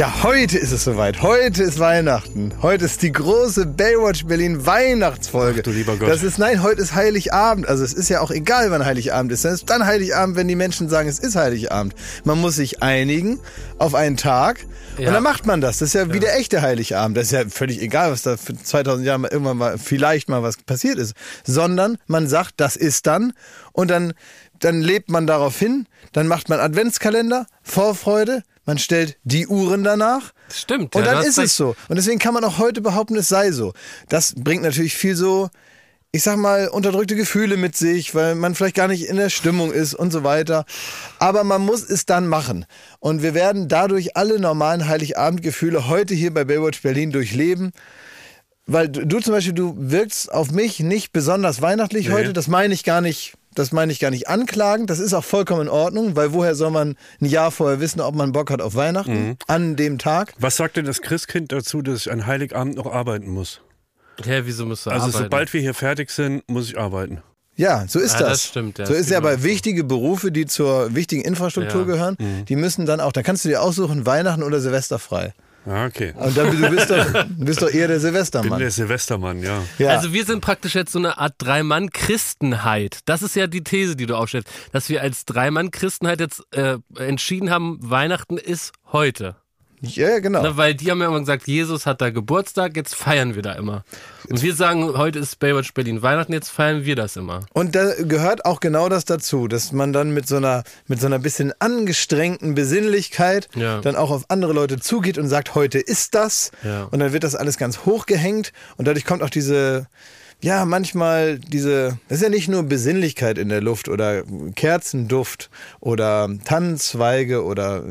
Ja, heute ist es soweit. Heute ist Weihnachten. Heute ist die große Baywatch Berlin Weihnachtsfolge. Ach, du lieber Gott. Das ist, nein, heute ist Heiligabend. Also es ist ja auch egal, wann Heiligabend ist. Es ist dann Heiligabend, wenn die Menschen sagen, es ist Heiligabend. Man muss sich einigen auf einen Tag Ja. und dann macht man das. Das ist ja, wie der echte Heiligabend. Das ist ja völlig egal, was da für 2000 Jahre mal irgendwann mal vielleicht mal was passiert ist. Sondern man sagt, das ist dann und dann, dann lebt man darauf hin. Dann macht man Adventskalender, Vorfreude, man stellt die Uhren danach. Stimmt. Und ja, dann ist es so. Und deswegen kann man auch heute behaupten, es sei so. Das bringt natürlich viel so, ich sag mal, unterdrückte Gefühle mit sich, weil man vielleicht gar nicht in der Stimmung ist und so weiter. Aber man muss es dann machen. Und wir werden dadurch alle normalen Heiligabendgefühle heute hier bei Baywatch Berlin durchleben. Weil du, du zum Beispiel, du wirkst auf mich nicht besonders weihnachtlich Nee. heute. Das meine ich gar nicht. Das meine ich gar nicht anklagend. Das ist auch vollkommen in Ordnung, weil woher soll man ein Jahr vorher wissen, ob man Bock hat auf Weihnachten an dem Tag? Was sagt denn das Christkind dazu, dass ich an Heiligabend noch arbeiten muss? Hä, wieso musst du Also arbeiten? sobald wir hier fertig sind, muss ich arbeiten. Ja, so ist Ja, das. das stimmt, ja, so das ist ja aber auch so. wichtige Berufe, die zur wichtigen Infrastruktur Ja. gehören, die müssen dann auch, da kannst du dir aussuchen, Weihnachten oder Silvester frei. Ah, okay. Und dann, du, bist doch, du bist doch eher der Bin Silvestermann. der Silvestermann, ja. Ja. Also wir sind praktisch jetzt so eine Art Drei-Mann-Christenheit. Das ist ja die These, die du aufstellst, dass wir als Drei-Mann-Christenheit jetzt äh, entschieden haben, Weihnachten ist heute. Ja, genau. Ne, weil die haben ja immer gesagt, Jesus hat da Geburtstag, jetzt feiern wir da immer. Und wir sagen, heute ist Baywatch Berlin Weihnachten, jetzt feiern wir das immer. Und da gehört auch genau das dazu, dass man dann mit so einer, mit so einer bisschen angestrengten Besinnlichkeit Ja. dann auch auf andere Leute zugeht und sagt, heute ist das. Ja. Und dann wird das alles ganz hochgehängt und dadurch kommt auch diese, ja, manchmal diese, das ist ja nicht nur Besinnlichkeit in der Luft oder Kerzenduft oder Tannenzweige oder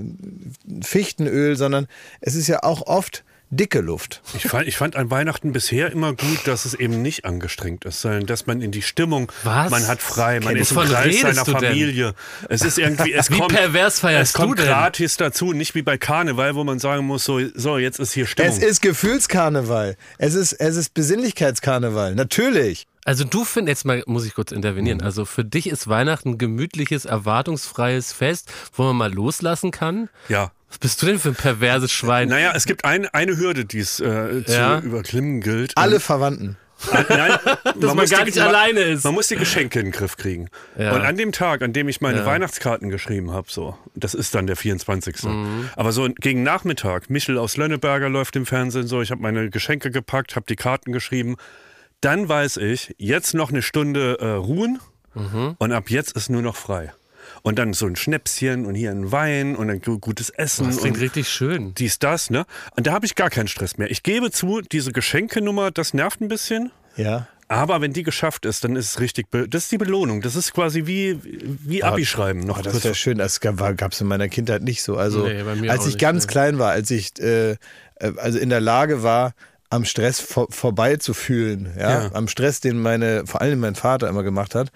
Fichtenöl, sondern es ist ja auch oft dicke Luft. Ich fand, ich fand an Weihnachten bisher immer gut, dass es eben nicht angestrengt ist, sondern dass man in die Stimmung, Was? man hat frei, man ist im Kreis seiner du denn? Familie. Es ist irgendwie, es Wie kommt, pervers feierst es kommt du denn? gratis dazu, nicht wie bei Karneval, wo man sagen muss, so, so jetzt ist hier Stimmung. Es ist Gefühlskarneval. Es ist, es ist Besinnlichkeitskarneval. Natürlich. Also du findest, jetzt mal muss ich kurz intervenieren, also für dich ist Weihnachten ein gemütliches, erwartungsfreies Fest, wo man mal loslassen kann? ja. Was bist du denn für ein perverses Schwein? Naja, es gibt ein, eine Hürde, die es äh, zu Ja. überklimmen gilt. Alle Verwandten. Nein, man, man gar nicht alleine ist. Man muss die Geschenke in den Griff kriegen. Ja. Und an dem Tag, an dem ich meine Ja. Weihnachtskarten geschrieben habe, so, das ist dann der 24. Mhm. Aber so gegen Nachmittag, Michel aus Lönneberger läuft im Fernsehen so, ich habe meine Geschenke gepackt, habe die Karten geschrieben. Dann weiß ich, jetzt noch eine Stunde äh, ruhen Mhm. und ab jetzt ist nur noch frei. Und dann so ein Schnäpschen und hier ein Wein und ein gu- gutes Essen. Das klingt und richtig schön. dies, das, ne? Und da habe ich gar keinen Stress mehr. Ich gebe zu, diese Geschenkenummer, das nervt ein bisschen. Ja. Aber wenn die geschafft ist, dann ist es richtig, das ist die Belohnung. Das ist quasi wie, wie Abi schreiben. Noch Oh, das ist ja schön. Das gab es in meiner Kindheit nicht so. Also, Nee, bei mir als ich nicht, ganz nee. klein war, als ich äh, äh, also in der Lage war, am Stress vor, vorbei zu fühlen, ja? Ja. am Stress, den meine, vor allem mein Vater immer gemacht hat,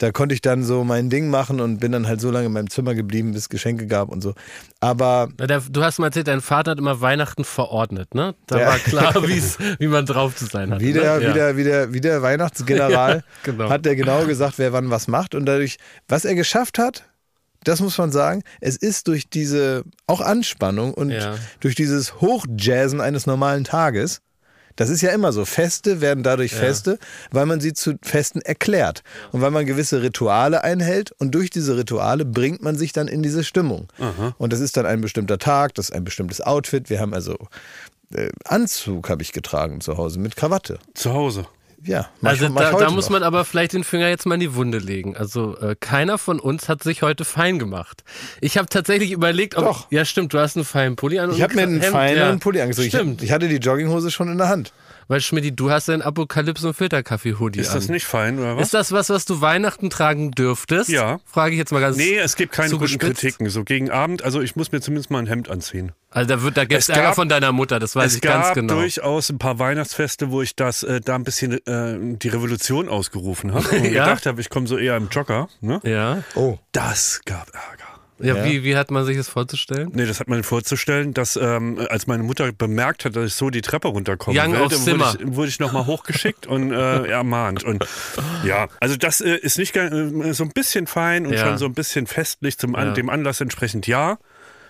da konnte ich dann so mein Ding machen und bin dann halt so lange in meinem Zimmer geblieben, bis es Geschenke gab und so. Aber der, du hast mal erzählt, dein Vater hat immer Weihnachten verordnet, ne? Da Ja. war klar, wie man drauf zu sein hat. Wie der, ne? Ja. wie der, wie der, wie der Weihnachtsgeneral Ja, genau. hat er genau gesagt, wer wann was macht. Und dadurch, was er geschafft hat, das muss man sagen, es ist durch diese auch Anspannung und durch dieses Hochjazzen eines normalen Tages, das ist ja immer so. Feste werden dadurch Feste, weil man sie zu Festen erklärt und weil man gewisse Rituale einhält und durch diese Rituale bringt man sich dann in diese Stimmung. Und das ist dann ein bestimmter Tag, das ist ein bestimmtes Outfit. Wir haben also äh, Anzug habe ich getragen zu Hause mit Krawatte. Zu Hause. Ja, mach Also ich- ich da, da muss noch. man aber vielleicht den Finger jetzt mal in die Wunde legen. Also äh, keiner von uns hat sich heute fein gemacht. Ich habe tatsächlich überlegt, ob Doch. ja stimmt, du hast einen feinen Pulli an. Ich habe mir einen feinen ja. Pulli angezogen. Ich, Stimmt, ich hatte die Jogginghose schon in der Hand. Weil Schmidti, du hast einen Apokalypse und Filterkaffee-Hoodie Ist an. das nicht fein oder was? Ist das was, was du Weihnachten tragen dürftest? Ja. Frage ich jetzt mal ganz. nee, es gibt keine guten zugespitzt. Kritiken. So gegen Abend, also ich muss mir zumindest mal ein Hemd anziehen. Also da wird, da gibt's Es Ärger gab- von deiner Mutter, das weiß es ich gab ganz genau. durchaus ein paar Weihnachtsfeste, wo ich das äh, da ein bisschen äh, die Revolution ausgerufen habe und Ja? gedacht habe, ich komme so eher im Jogger. Ne? Ja. Oh. Das gab Ärger. Ja, Ja. Wie, wie hat man sich das vorzustellen? Nee, das hat man vorzustellen, dass ähm, als meine Mutter bemerkt hat, dass ich so die Treppe runterkomme, Young will, aufs wurde Zimmer. ich, wurde ich nochmal hochgeschickt und äh, ermahnt. Und ja, also das äh, ist nicht äh, so ein bisschen fein und Ja. schon so ein bisschen festlich zum an, Ja. dem Anlass entsprechend ja.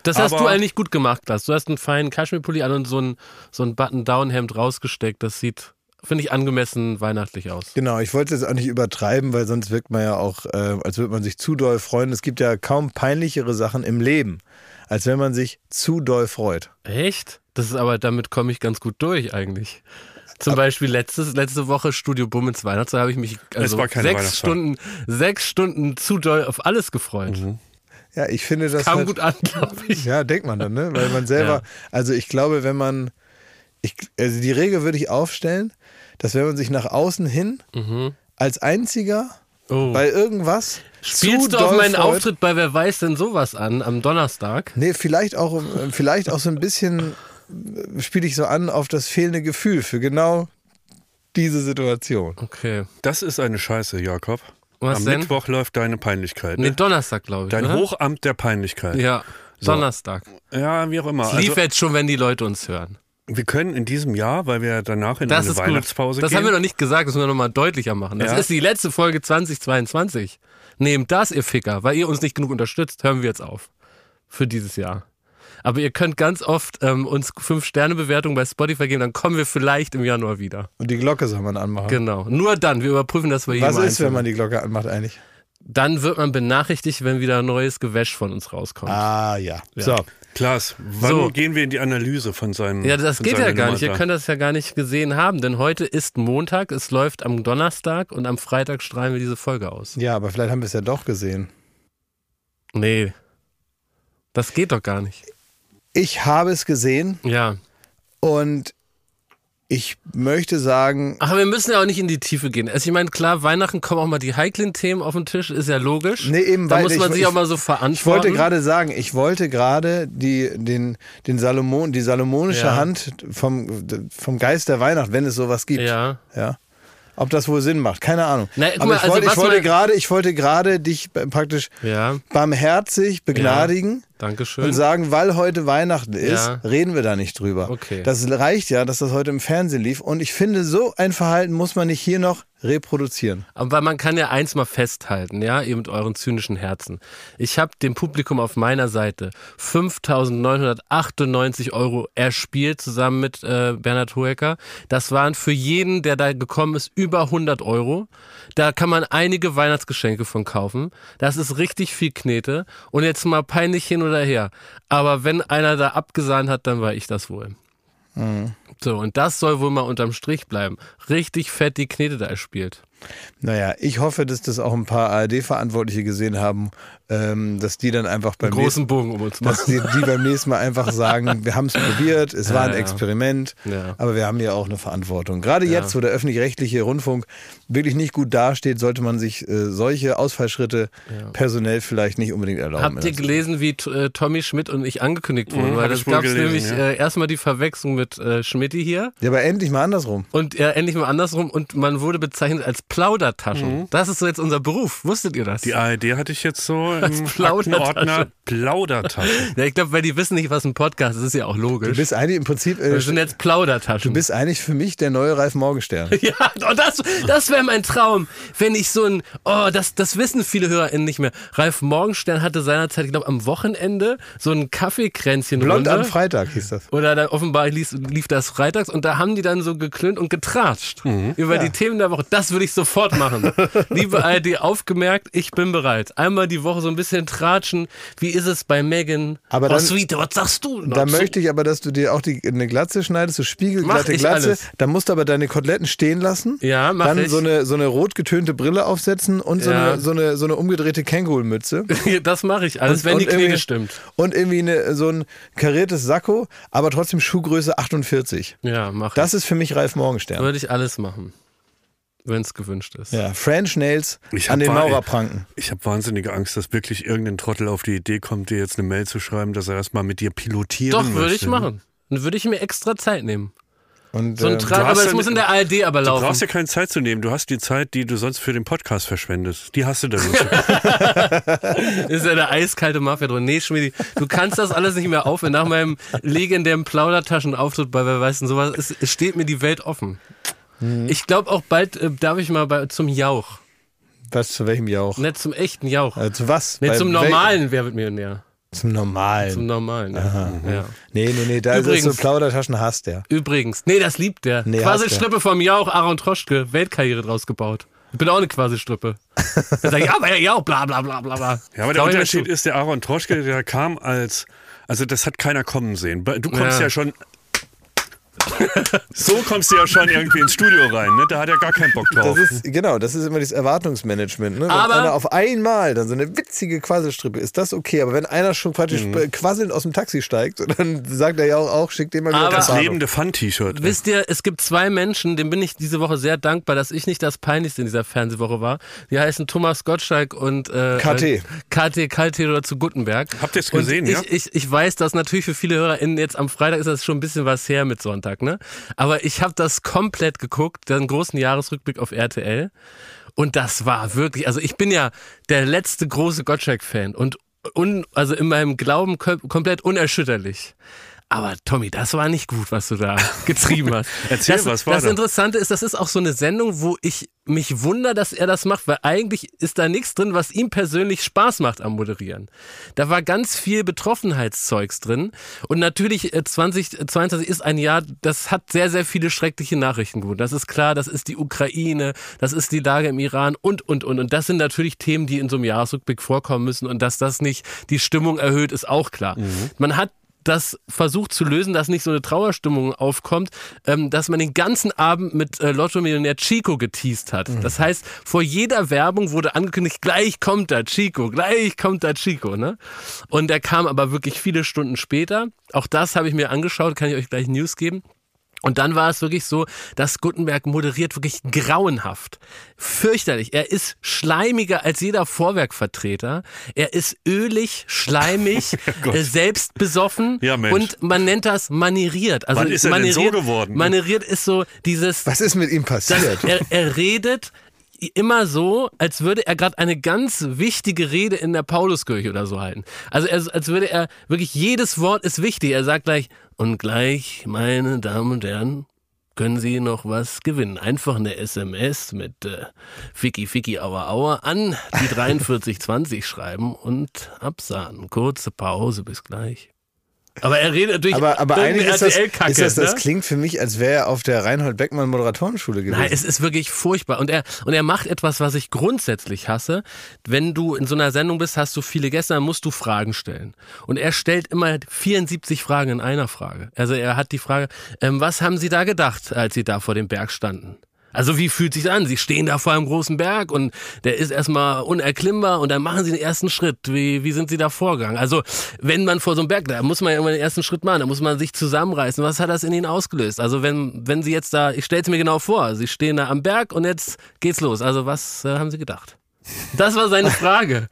Das hast du eigentlich gut gemacht, Lars. Du hast einen feinen Kaschmirpulli an und so ein, so ein Button-Down-Hemd rausgesteckt. Das sieht, finde ich, angemessen weihnachtlich aus. Genau, ich wollte es auch nicht übertreiben, weil sonst wirkt man ja auch, äh, als würde man sich zu doll freuen. Es gibt ja kaum peinlichere Sachen im Leben, als wenn man sich zu doll freut. Echt? Das ist aber, damit komme ich ganz gut durch eigentlich. Zum Beispiel letztes, letzte Woche Studio Bummens Weihnachten, da habe ich mich also sechs. Stunden, sechs Stunden zu doll auf alles gefreut. Ja, ich finde das Kam halt, gut an, glaube ich. Ja, denkt man dann, ne? Weil man selber, Ja. also ich glaube, wenn man, ich, also die Regel würde ich aufstellen, dass wenn man sich nach außen hin als einziger Mhm. Oh. bei irgendwas zu Spielst du auf meinen freut, Auftritt bei Wer weiß denn sowas an am Donnerstag? Nee, vielleicht auch, äh, vielleicht auch so ein bisschen äh, spiele ich so an auf das fehlende Gefühl für genau diese Situation. Okay. Das ist eine Scheiße, Jakob. Was Am denn? Mittwoch läuft deine Peinlichkeit. Nee, Ne? Donnerstag, glaube ich. Dein oder? Hochamt der Peinlichkeit. Ja, So. Donnerstag. Ja, wie auch immer. Es lief Also, jetzt schon, wenn die Leute uns hören. Wir können in diesem Jahr, weil wir danach in Das eine ist gut. Weihnachtspause Das gehen. haben wir noch nicht gesagt, das müssen wir nochmal deutlicher machen. Das Ja. ist die letzte Folge 2022. Nehmt das, ihr Ficker. Weil ihr uns nicht genug unterstützt, hören wir jetzt auf. Für dieses Jahr. Aber ihr könnt ganz oft ähm, uns 5-Sterne-Bewertungen bei Spotify geben, dann kommen wir vielleicht im Januar wieder. Und die Glocke soll man anmachen. Genau. Nur dann. Wir überprüfen das bei jedem Was ist, Einzelnen. wenn man die Glocke anmacht eigentlich? Dann wird man benachrichtigt, wenn wieder neues Gewäsch von uns rauskommt. Ah, ja. So. Klaas, wann So. gehen wir in die Analyse von seinem Ja, das geht ja gar Nummer nicht. Ihr da? könnt das ja gar nicht gesehen haben, denn heute ist Montag, es läuft am Donnerstag und am Freitag strahlen wir diese Folge aus. Ja, aber vielleicht haben wir es ja doch gesehen. Nee. Das geht doch gar nicht. Ich habe es gesehen Ja. und ich möchte sagen, Ach, wir müssen ja auch nicht in die Tiefe gehen. Also ich meine, klar, Weihnachten kommen auch mal die heiklen Themen auf den Tisch, ist ja logisch. Nee, eben, da weil muss man ich- sich ich- auch mal so verantworten. ich wollte gerade sagen, ich wollte gerade die, den, den Salomon, die salomonische Ja. Hand vom, vom Geist der Weihnacht, wenn es sowas gibt. Ja. Ja. Ob das wohl Sinn macht, keine Ahnung. Na, Aber mal, ich also wollte, ich wollte gerade, ich wollte gerade dich praktisch Ja, barmherzig begnadigen danke und sagen, weil heute Weihnachten ist, Ja. reden wir da nicht drüber. Okay. Das reicht ja, dass das heute im Fernsehen lief. Und ich finde, so ein Verhalten muss man nicht hier noch reproduzieren. Aber man kann ja eins mal festhalten, ja, ihr mit euren zynischen Herzen. Ich habe dem Publikum auf meiner Seite 5.998 Euro erspielt, zusammen mit äh, Bernhard Hoeker. Das waren für jeden, der da gekommen ist, über 100 Euro. Da kann man einige Weihnachtsgeschenke von kaufen. Das ist richtig viel Knete. Und jetzt mal peinlich hin oder her. Aber wenn einer da abgesahnt hat, dann war ich das wohl. So, und das soll wohl mal unterm Strich bleiben. Richtig fett die Knete da erspielt. Naja, ich hoffe, dass das auch ein paar ARD-Verantwortliche gesehen haben, ähm, dass die dann einfach beim nächsten Großen Bogen um uns dass machen. die, die beim nächsten Mal einfach sagen, wir haben es probiert, es war ein Ja, ja. Experiment, Ja. aber wir haben ja auch eine Verantwortung. Gerade Ja. jetzt, wo der öffentlich-rechtliche Rundfunk wirklich nicht gut dasteht, sollte man sich äh, solche Ausfallschritte personell vielleicht nicht unbedingt erlauben. Habt ihr gelesen, wie äh, Tommy Schmidt und ich angekündigt wurden? Mhm, Weil das gab gelesen, nämlich ja. äh, erstmal die Verwechslung mit äh, Schmidti hier ja, aber endlich mal andersrum. und ja, endlich mal andersrum und man wurde bezeichnet als Plaudertaschen. Mhm. Das ist so jetzt unser Beruf. Wusstet ihr das? Die ARD hatte ich jetzt so im Plaudertasche. Aktenordner Plaudertasche. ja, ich glaube, weil die wissen nicht, was ein Podcast ist, ist ja auch Du logisch. bist eigentlich im Prinzip, äh, Wir sind jetzt Plaudertaschen. du bist eigentlich für mich der neue Ralf Morgenstern. Ja, oh, das, das wäre mein Traum, wenn ich so ein, oh, das, das wissen viele HörerInnen nicht mehr. Ralf Morgenstern hatte seinerzeit, ich glaube, am Wochenende so ein Kaffeekränzchen Blond am Freitag hieß das. Oder da offenbar lief, lief das freitags und da haben die dann so geklönt und getratscht Mhm. über die Themen der Woche. Das würde ich sofort machen. Liebe ARD, aufgemerkt, ich bin bereit. Einmal die Woche so ein bisschen tratschen. Wie ist es bei Megan? Aber oh, dann- Sweet, was sagst du? Da möchte ich aber, dass du dir auch die, eine Glatze schneidest, so spiegelglatte ich Glatze. alles. Da musst du aber deine Koteletten stehen lassen. Ja, mach Dann ich. so eine, so eine rot getönte Brille aufsetzen und so, Ja. eine, so, eine, so eine umgedrehte Kängurumütze. das mache ich alles, wenn die irgendwie- Knete stimmt. Und irgendwie eine, so ein kariertes Sakko, aber trotzdem Schuhgröße 48. Ja, mach Das ist für mich Ralf ich. Morgenstern. Würde ich alles machen. Wenn es gewünscht ist. Ja, French Nails Ich an den Maurerpranken. Ich habe wahnsinnige Angst, dass wirklich irgendein Trottel auf die Idee kommt, dir jetzt eine Mail zu schreiben, dass er erstmal mit dir pilotieren Doch, möchte. würde ich machen. Dann würde ich mir extra Zeit nehmen. Und, So ein ähm, Tra du aber es ja muss ne- in der ARD aber Du laufen. brauchst ja keine Zeit zu nehmen. Du hast die Zeit, die du sonst für den Podcast verschwendest. Die hast du dann nicht. ist ja der eiskalte Mafia drin. Nee, Schmidi, du kannst das alles nicht mehr aufhören. Nach meinem legendären Plaudertaschenauftritt bei Wer weiß denn sowas, es steht mir die Welt offen. Mhm. Ich glaube auch bald äh, darf ich mal bei, zum Jauch. was zu welchem Jauch? Nicht zum echten Jauch. Äh, zu was? Nicht zum normalen Wer wird Millionär. Zum Normalen. Zum Normalen. Ja. ja. nee, nee, nee, da ist Übrigens- es so Plaudertaschen hasst der. Übrigens, nee, das liebt der. Nee, quasi hast du. Strippe vom Jauch, Aaron Troschke, Weltkarriere draus gebaut. Ich bin auch eine quasi Strippe. Dann sag ich, ja, aber ja, bla bla bla bla bla. Ja, aber der Unterschied ist, der Aaron Troschke, der kam als, also das hat keiner kommen sehen. Du kommst Ja. ja, schon, so kommst du ja schon irgendwie ins Studio rein, ne? Da hat er gar keinen Bock drauf. Das ist, genau, das ist immer das Erwartungsmanagement. Ne? Wenn Aber- einer auf einmal dann so eine witzige Quasselstrippe ist, das okay. Aber wenn einer schon praktisch Mhm. quasselnd aus dem Taxi steigt, dann sagt er ja auch, auch schickt den mal wieder Aber- das lebende Fun-T-Shirt. Wisst ihr, es gibt zwei Menschen, denen bin ich diese Woche sehr dankbar, dass ich nicht das Peinlichste in dieser Fernsehwoche war. Die heißen Thomas Gottschalk und äh, KT. KT, KT oder zu Gutenberg. Habt ihr's Und gesehen, ich, ja? Ich, ich weiß, dass natürlich für viele HörerInnen jetzt am Freitag ist das schon ein bisschen was her mit Sonntag, ne? Aber ich habe das komplett geguckt, den großen Jahresrückblick auf RTL. Und das war wirklich, also ich bin ja der letzte große Gottschalk-Fan und un, also in meinem Glauben kom komplett unerschütterlich. Aber Tommy, das war nicht gut, was du da getrieben hast. Erzähl, das, was war Das da? Interessante ist, das ist auch so eine Sendung, wo ich mich wundere, dass er das macht, weil eigentlich ist da nichts drin, was ihm persönlich Spaß macht am Moderieren. Da war ganz viel Betroffenheitszeugs drin. Und natürlich äh, 2022 ist ein Jahr, das hat sehr, sehr viele schreckliche Nachrichten gut. Das ist klar, das ist die Ukraine, das ist die Lage im Iran und, und, und. Und das sind natürlich Themen, die in so einem Jahresrückblick vorkommen müssen. Und dass das nicht die Stimmung erhöht, ist auch klar. Man hat das versucht zu lösen, dass nicht so eine Trauerstimmung aufkommt, ähm, dass man den ganzen Abend mit äh, Lotto-Millionär Chico geteased hat. Das heißt, vor jeder Werbung wurde angekündigt, gleich kommt da Chico, gleich kommt da Chico. Ne? Und er kam aber wirklich viele Stunden später. Auch das habe ich mir angeschaut, kann ich euch gleich News geben. Und dann war es wirklich so, dass Gutenberg moderiert wirklich grauenhaft. Fürchterlich. Er ist schleimiger als jeder Vorwerkvertreter. Er ist ölig, schleimig, äh, selbstbesoffen Ja, Mensch. und man nennt das manieriert. Also Wann ist er denn so manieriert, geworden? Manieriert ist so dieses, Was ist mit ihm passiert? er, er redet immer so, als würde er gerade eine ganz wichtige Rede in der Pauluskirche oder so halten. Also er, als würde er wirklich jedes Wort ist wichtig. Er sagt gleich und gleich, meine Damen und Herren, können Sie noch was gewinnen. Einfach eine SMS mit äh, Ficky Ficky Aua Aua an die 4320 schreiben und absahnen. Kurze Pause, bis gleich. Aber er redet natürlich aber aber eigentlich ist das, ist das, das ne? klingt für mich, als wäre er auf der Reinhold Beckmann Moderatorenschule gewesen. Nein, es ist wirklich furchtbar. Und er, und er macht etwas, was ich grundsätzlich hasse. Wenn du in so einer Sendung bist, hast du viele Gäste, dann musst du Fragen stellen. Und er stellt immer 74 Fragen in einer Frage. Also er hat die Frage, ähm, was haben Sie da gedacht, als Sie da vor dem Berg standen? Also wie fühlt sich an? Sie stehen da vor einem großen Berg und der ist erstmal unerklimmbar und dann machen Sie den ersten Schritt. Wie, wie sind Sie da vorgegangen? Also wenn man vor so einem Berg, da muss man ja immer den ersten Schritt machen, da muss man sich zusammenreißen. Was hat das in Ihnen ausgelöst? Also wenn, wenn Sie jetzt da, ich stelle es mir genau vor, Sie stehen da am Berg und jetzt geht's los. Also was äh, haben Sie gedacht? Das war seine Frage.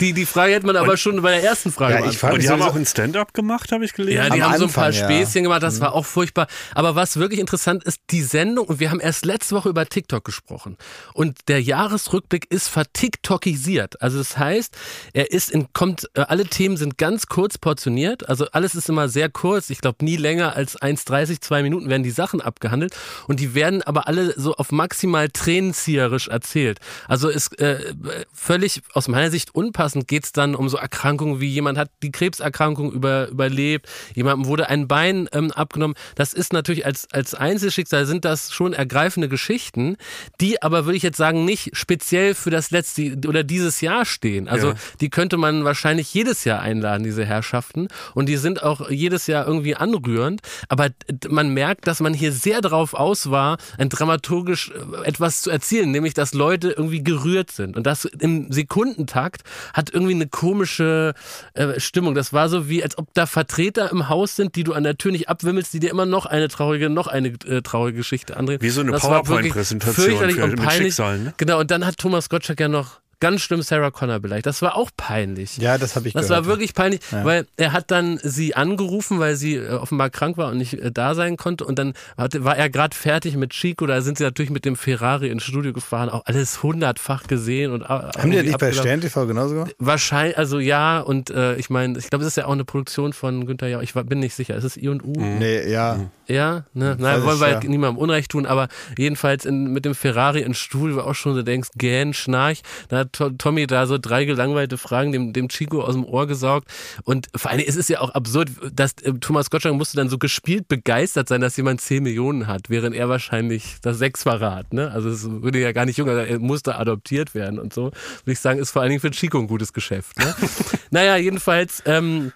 Die, die Frage hätte man aber schon bei der ersten Frage Ja, ich frage Und die haben auch ein Stand-up gemacht, habe ich gelesen. Ja, die Am haben so ein paar Anfang, ja. Späßchen gemacht, das war auch furchtbar. Aber was wirklich interessant ist, die Sendung, und wir haben erst letzte Woche über TikTok gesprochen. Und der Jahresrückblick ist vertiktokisiert. Also das heißt, er ist in, kommt, äh, alle Themen sind ganz kurz portioniert. Also alles ist immer sehr kurz. Ich glaube, nie länger als 1,30, zwei Minuten werden die Sachen abgehandelt. Und die werden aber alle so auf maximal tränenzieherisch erzählt. Also ist äh, völlig aus meiner Sicht unpassend geht's dann um so Erkrankungen wie jemand hat die Krebserkrankung über, überlebt, jemandem wurde ein Bein ähm, abgenommen. Das ist natürlich als, als Einzelschicksal sind das schon ergreifende Geschichten, die aber würde ich jetzt sagen nicht speziell für das letzte oder dieses Jahr stehen. Also Ja. die könnte man wahrscheinlich jedes Jahr einladen, diese Herrschaften. Und die sind auch jedes Jahr irgendwie anrührend. Aber man merkt, dass man hier sehr darauf aus war, ein dramaturgisch äh, etwas zu erzielen, nämlich dass Leute irgendwie gerührt sind. Und das im Sekundentakt hat irgendwie eine komische äh, Stimmung. Das war so wie, als ob da Vertreter im Haus sind, die du an der Tür nicht abwimmelst, die dir immer noch eine traurige, noch eine äh, traurige Geschichte andrehen. Wie so eine PowerPoint-Präsentation fürchterlich für- und mit peinlich. Schicksalen, ne? Genau, und dann hat Thomas Gottschalk ja noch ganz schlimm Sarah Connor beleidigt. Das war auch peinlich. Ja, das habe ich Das gehört. war wirklich peinlich, weil er hat dann sie angerufen, weil sie äh, offenbar krank war und nicht äh, da sein konnte. Und dann war er gerade fertig mit Chico. Da sind sie natürlich mit dem Ferrari ins Studio gefahren, auch alles hundertfach gesehen. und Haben die das nicht bei Stern TV genauso gemacht? Wahrscheinlich, also ja, und äh, ich meine, ich glaube, es ist ja auch eine Produktion von Günther Jauch. Ich war- bin nicht sicher. Ist es I und U? Nee, ja. Ja, ne? Nein, wollen wir ja. niemandem Unrecht tun, aber jedenfalls in, mit dem Ferrari ins Studio, wo auch schon so denkst, gähn, schnarch. Da hat To Tommy da so drei gelangweilte Fragen dem, dem Chico aus dem Ohr gesaugt. Und vor allem ist es ja auch absurd, dass äh, Thomas Gottschalk musste dann so gespielt begeistert sein, dass jemand 10 Millionen hat, während er wahrscheinlich das Sechsfache hat. Ne? Also es würde ja gar nicht jung, er musste adoptiert werden und so. Würde ich sagen, ist vor allen Dingen für Chico ein gutes Geschäft. Ne? naja, jedenfalls. Ähm,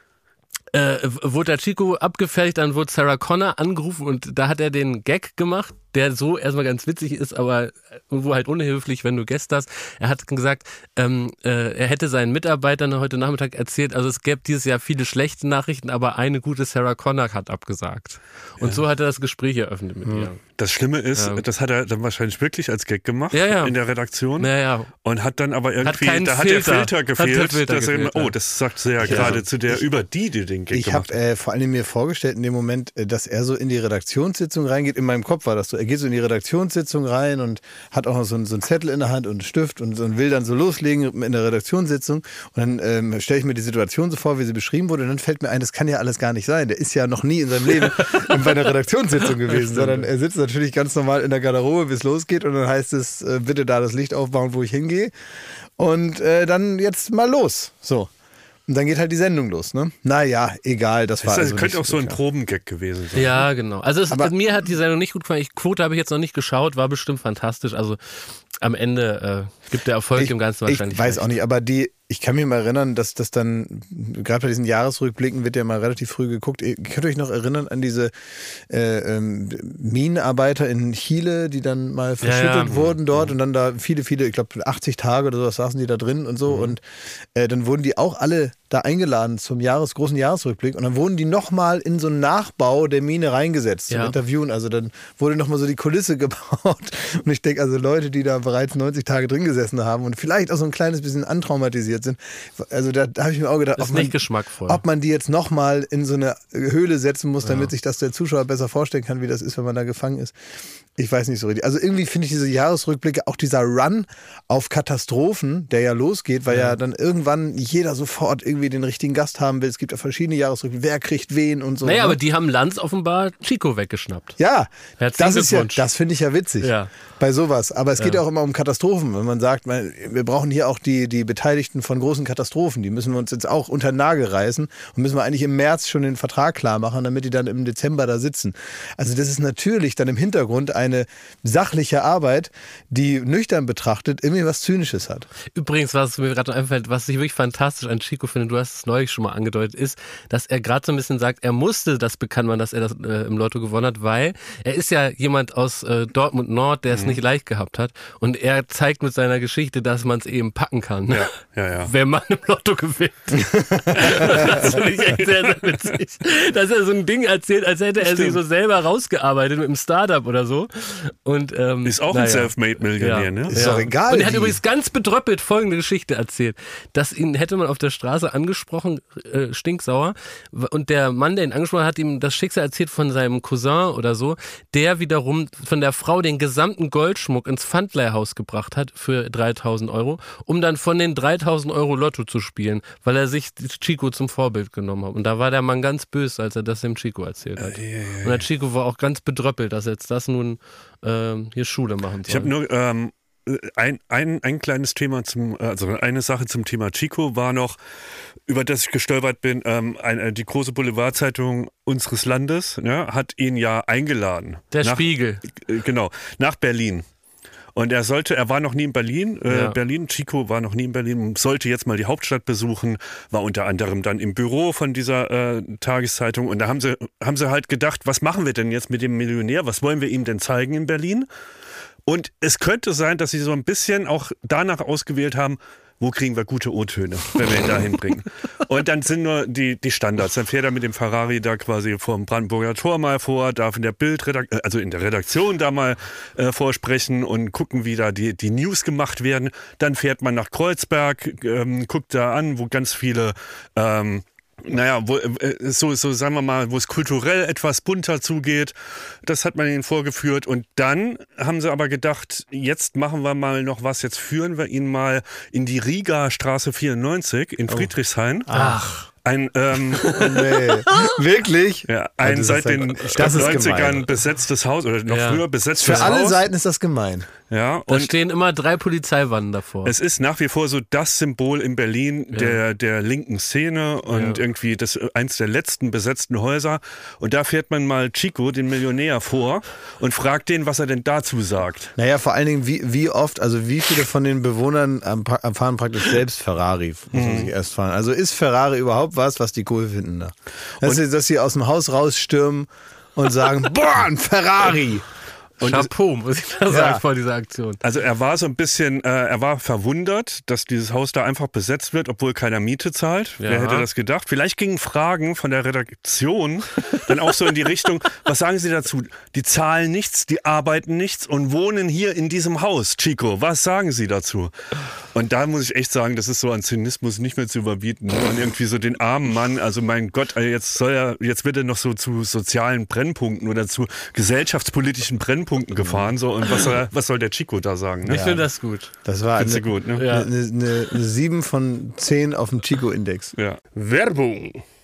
äh, wurde der Chico abgefertigt, dann wurde Sarah Connor angerufen und da hat er den Gag gemacht, der so erstmal ganz witzig ist, aber irgendwo halt unhilflich, wenn du Gäste hast. Er hat gesagt, ähm, äh, er hätte seinen Mitarbeitern heute Nachmittag erzählt, also es gäbe dieses Jahr viele schlechte Nachrichten, aber eine gute Sarah Connor hat abgesagt. Und ja. so hat er das Gespräch eröffnet mit ja. ihr. Das Schlimme ist, ja. das hat er dann wahrscheinlich wirklich als Gag gemacht ja, in der Redaktion ja, und hat dann aber irgendwie, da hat der Filter gefehlt. Hat Filter dass gefehlt, er, oh, das sagt sie ja, gerade zu der, ich, über die, die den Gag ich gemacht Ich habe äh, vor allem mir vorgestellt in dem Moment, äh, dass er so in die Redaktionssitzung reingeht. In meinem Kopf war das so. Er geht so in die Redaktionssitzung rein und hat auch so einen, so einen Zettel in der Hand und einen Stift und, und, will dann so loslegen in der Redaktionssitzung. Und dann ähm, stelle ich mir die Situation so vor, wie sie beschrieben wurde. Und dann fällt mir ein, das kann ja alles gar nicht sein. Der ist ja noch nie in seinem Leben bei einer Redaktionssitzung gewesen, sondern er sitzt natürlich ganz normal in der Garderobe, bis es losgeht. Und dann heißt es, äh, bitte da das Licht aufbauen, wo ich hingehe. Und äh, dann jetzt mal los. So. Und dann geht halt die Sendung los, ne? Naja, egal, das war. Das also könnte auch so ein klar. Probengag gewesen sein. Ja, genau. Also es, Aber- mir hat die Sendung nicht gut gefallen. Ich, Quote habe ich jetzt noch nicht geschaut, war bestimmt fantastisch. Also am Ende äh, gibt der Erfolg dem Ganzen wahrscheinlich. Ich weiß recht. auch nicht, aber die, ich kann mich mal erinnern, dass das dann, gerade bei diesen Jahresrückblicken wird ja mal relativ früh geguckt. Ihr könnt euch noch erinnern an diese äh, ähm, Minenarbeiter in Chile, die dann mal verschüttet ja. wurden dort und dann da viele, viele, ich glaube 80 Tage oder sowas saßen die da drin und so und äh, dann wurden die auch alle da eingeladen zum Jahres, großen Jahresrückblick und dann wurden die nochmal in so einen Nachbau der Mine reingesetzt zum Ja. Interviewen. Also dann wurde nochmal so die Kulisse gebaut und ich denke also Leute, die da bereits 90 Tage drin gesessen haben und vielleicht auch so ein kleines bisschen antraumatisiert sind. Also da, da habe ich mir auch gedacht, ob man, ob man die jetzt nochmal in so eine Höhle setzen muss, damit Ja. sich das der Zuschauer besser vorstellen kann, wie das ist, wenn man da gefangen ist. Ich weiß nicht so richtig. Also irgendwie finde ich diese Jahresrückblicke, auch dieser Run auf Katastrophen, der ja losgeht, weil ja, dann irgendwann jeder sofort irgendwie den richtigen Gast haben will. Es gibt ja verschiedene Jahresrückblicke, wer kriegt wen und so. naja, ne? aber die haben Lanz offenbar Chico weggeschnappt. Ja, Herzlichen das ist ja, das finde ich ja witzig Ja. bei sowas. Aber es geht ja Ja. auch immer um Katastrophen. Wenn man sagt, man, wir brauchen hier auch die, die Beteiligten von großen Katastrophen. Die müssen wir uns jetzt auch unter den Nagel reißen und müssen wir eigentlich im März schon den Vertrag klar machen, damit die dann im Dezember da sitzen. Also das ist natürlich dann im Hintergrund eine sachliche Arbeit, die nüchtern betrachtet irgendwie was Zynisches hat. Übrigens, was mir gerade einfällt, was ich wirklich fantastisch an Chico finde, du hast es neulich schon mal angedeutet, ist, dass er gerade so ein bisschen sagt, er musste das bekannt machen, dass er das äh, im Lotto gewonnen hat, weil er ist ja jemand aus äh, Dortmund Nord, der es Mhm. nicht leicht gehabt hat. Und er zeigt mit seiner Geschichte, dass man es eben packen kann. Ja, ja, ja. Wenn man im Lotto gewinnt. das finde ich echt sehr, sehr witzig. Dass er so ein Ding erzählt, als hätte er sich Stimmt. so selber rausgearbeitet mit einem Startup oder so. Und, ähm, Ist auch naja. ein Selfmade-Millionär, Ja. ne? Ist doch egal, Und er hat wie. übrigens ganz bedröppelt folgende Geschichte erzählt. Dass ihn hätte man auf der Straße angesprochen, äh, stinksauer. Und der Mann, der ihn angesprochen hat, hat ihm das Schicksal erzählt von seinem Cousin oder so, der wiederum von der Frau den gesamten Goldschmuck ins Pfandleihhaus gebracht hat für 3000 Euro, um dann von den 3000 Euro Lotto zu spielen, weil er sich Chico zum Vorbild genommen hat. Und da war der Mann ganz böse, als er das dem Chico erzählt hat. Und der Chico war auch ganz bedröppelt, dass er jetzt das nun ähm, hier Schule machen soll. Ich habe nur ähm, ein, ein, ein kleines Thema zum, also eine Sache zum Thema Chico war noch, über das ich gestolpert bin, ähm, eine, die große Boulevardzeitung unseres Landes ne, hat ihn ja eingeladen. der nach, Spiegel. äh, Genau, nach Berlin. Und er sollte, er war noch nie in Berlin, äh, Ja. Berlin, Chico war noch nie in Berlin, sollte jetzt mal die Hauptstadt besuchen, war unter anderem dann im Büro von dieser äh, Tageszeitung und da haben sie, haben sie halt gedacht, was machen wir denn jetzt mit dem Millionär, was wollen wir ihm denn zeigen in Berlin? Und es könnte sein, dass sie so ein bisschen auch danach ausgewählt haben, wo kriegen wir gute O-Töne, wenn wir ihn da hinbringen. Und dann sind nur die, die Standards. Dann fährt er mit dem Ferrari da quasi vor dem Brandenburger Tor mal vor, darf in der Bildredaktion, also in der Redaktion da mal äh, vorsprechen und gucken, wie da die, die News gemacht werden. Dann fährt man nach Kreuzberg, ähm, guckt da an, wo ganz viele ähm, naja, wo, äh, so, so sagen wir mal, wo es kulturell etwas bunter zugeht. Das hat man ihnen vorgeführt. Und dann haben sie aber gedacht, jetzt machen wir mal noch was, jetzt führen wir ihn mal in die Riga Straße 94 in Friedrichshain. Ach. Ein, ähm, Nee. Wirklich? ja, ein seit den das ist 90ern gemein. besetztes Haus oder noch Ja. früher besetztes Für alle Haus. Seiten ist das gemein. Ja, Da und stehen immer drei Polizeiwannen davor. es ist nach wie vor so das Symbol in Berlin der, der linken Szene und Ja. irgendwie das eins der letzten besetzten Häuser. Und da fährt man mal Chico, den Millionär, vor und fragt den, was er denn dazu sagt. Naja, vor allen Dingen, wie, wie oft, also wie viele von den Bewohnern fahren praktisch selbst Ferrari, muss man sich erst fahren. Also ist Ferrari überhaupt was, was die cool finden da? Dass, sie, dass sie aus dem Haus rausstürmen und sagen, boah, ein Ferrari! Und das- Chapeau, muss ich da sagen, vor dieser Aktion. Also er war so ein bisschen, äh, er war verwundert, dass dieses Haus da einfach besetzt wird, obwohl keiner Miete zahlt. Wer Ja. hätte das gedacht? Vielleicht gingen Fragen von der Redaktion dann auch so in die Richtung, was sagen Sie dazu? Die zahlen nichts, die arbeiten nichts und wohnen hier in diesem Haus. Chico, was sagen Sie dazu? Und da muss ich echt sagen, das ist so an Zynismus nicht mehr zu überbieten. Und irgendwie so den armen Mann, also mein Gott, jetzt soll er, jetzt wird er noch so zu sozialen Brennpunkten oder zu gesellschaftspolitischen Brennpunkten gefahren. So, und was soll, was soll der Chico da sagen? Ne? Ich finde das gut. Das war eine, gut, ne? Eine, eine, eine 7 von 10 auf dem Chico-Index. Ja. Werbung.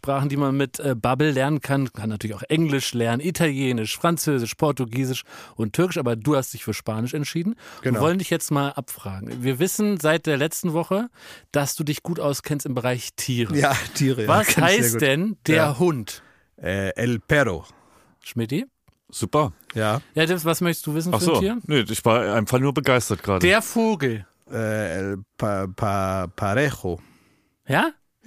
die man mit äh, Bubble lernen kann. Kann natürlich auch Englisch lernen, Italienisch, Französisch, Portugiesisch und Türkisch, aber du hast dich für Spanisch entschieden. Genau. Wir wollen dich jetzt mal abfragen. Wir wissen seit der letzten Woche, dass du dich gut auskennst im Bereich Tiere. Ja, Tiere. ja, Was heißt denn der Ja. Hund? Äh, El Perro. Schmidti? Super. Ja. Ja, das, was möchtest du wissen Ach für so. ein Tier? Nee, ich war einfach nur begeistert gerade. Der Vogel. Äh, El pa, pa, Parejo. Ja?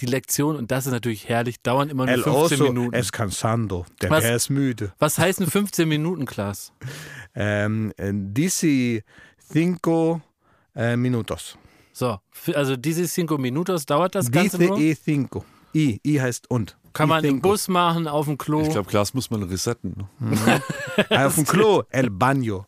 Die Lektion, und das ist natürlich herrlich, dauern immer nur El 15 oso Minuten. es cansando. Der Was? Bär ist müde. Was heißen 15 Minuten, Klaas? Ähm, äh, dici cinco äh, minutos. So, also diese cinco minutos dauert das Ganze Dice nur. e cinco. I, I heißt und. Kann man im. Bus machen, auf dem Klo. Ich glaube, Glas muss man resetten. ne? Auf dem Klo. El baño.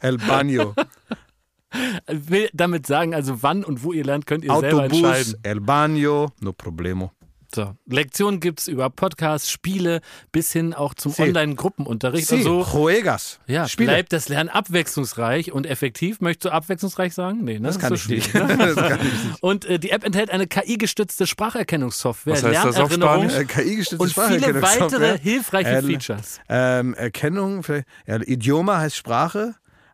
El baño. will damit sagen, also wann und wo ihr lernt, könnt ihr selber Autobus. entscheiden. El baño. No problemo. So, Lektionen gibt es über Podcasts, Spiele bis hin auch zum Sí. Online-Gruppenunterricht Sí, und so. juegas. Ja, Spiele. bleibt das Lernen abwechslungsreich und effektiv. Möchtest du abwechslungsreich sagen? Nee, ne? Das kann so nicht. schwierig, das kann ich nicht. Und äh, die App enthält eine KI-gestützte Spracherkennungssoftware, Was heißt das auf Spanisch? Äh, KI-gestützte und viele weitere hilfreiche El- Features. Ähm, Erkennung, vielleicht, ja, Idioma heißt Sprache,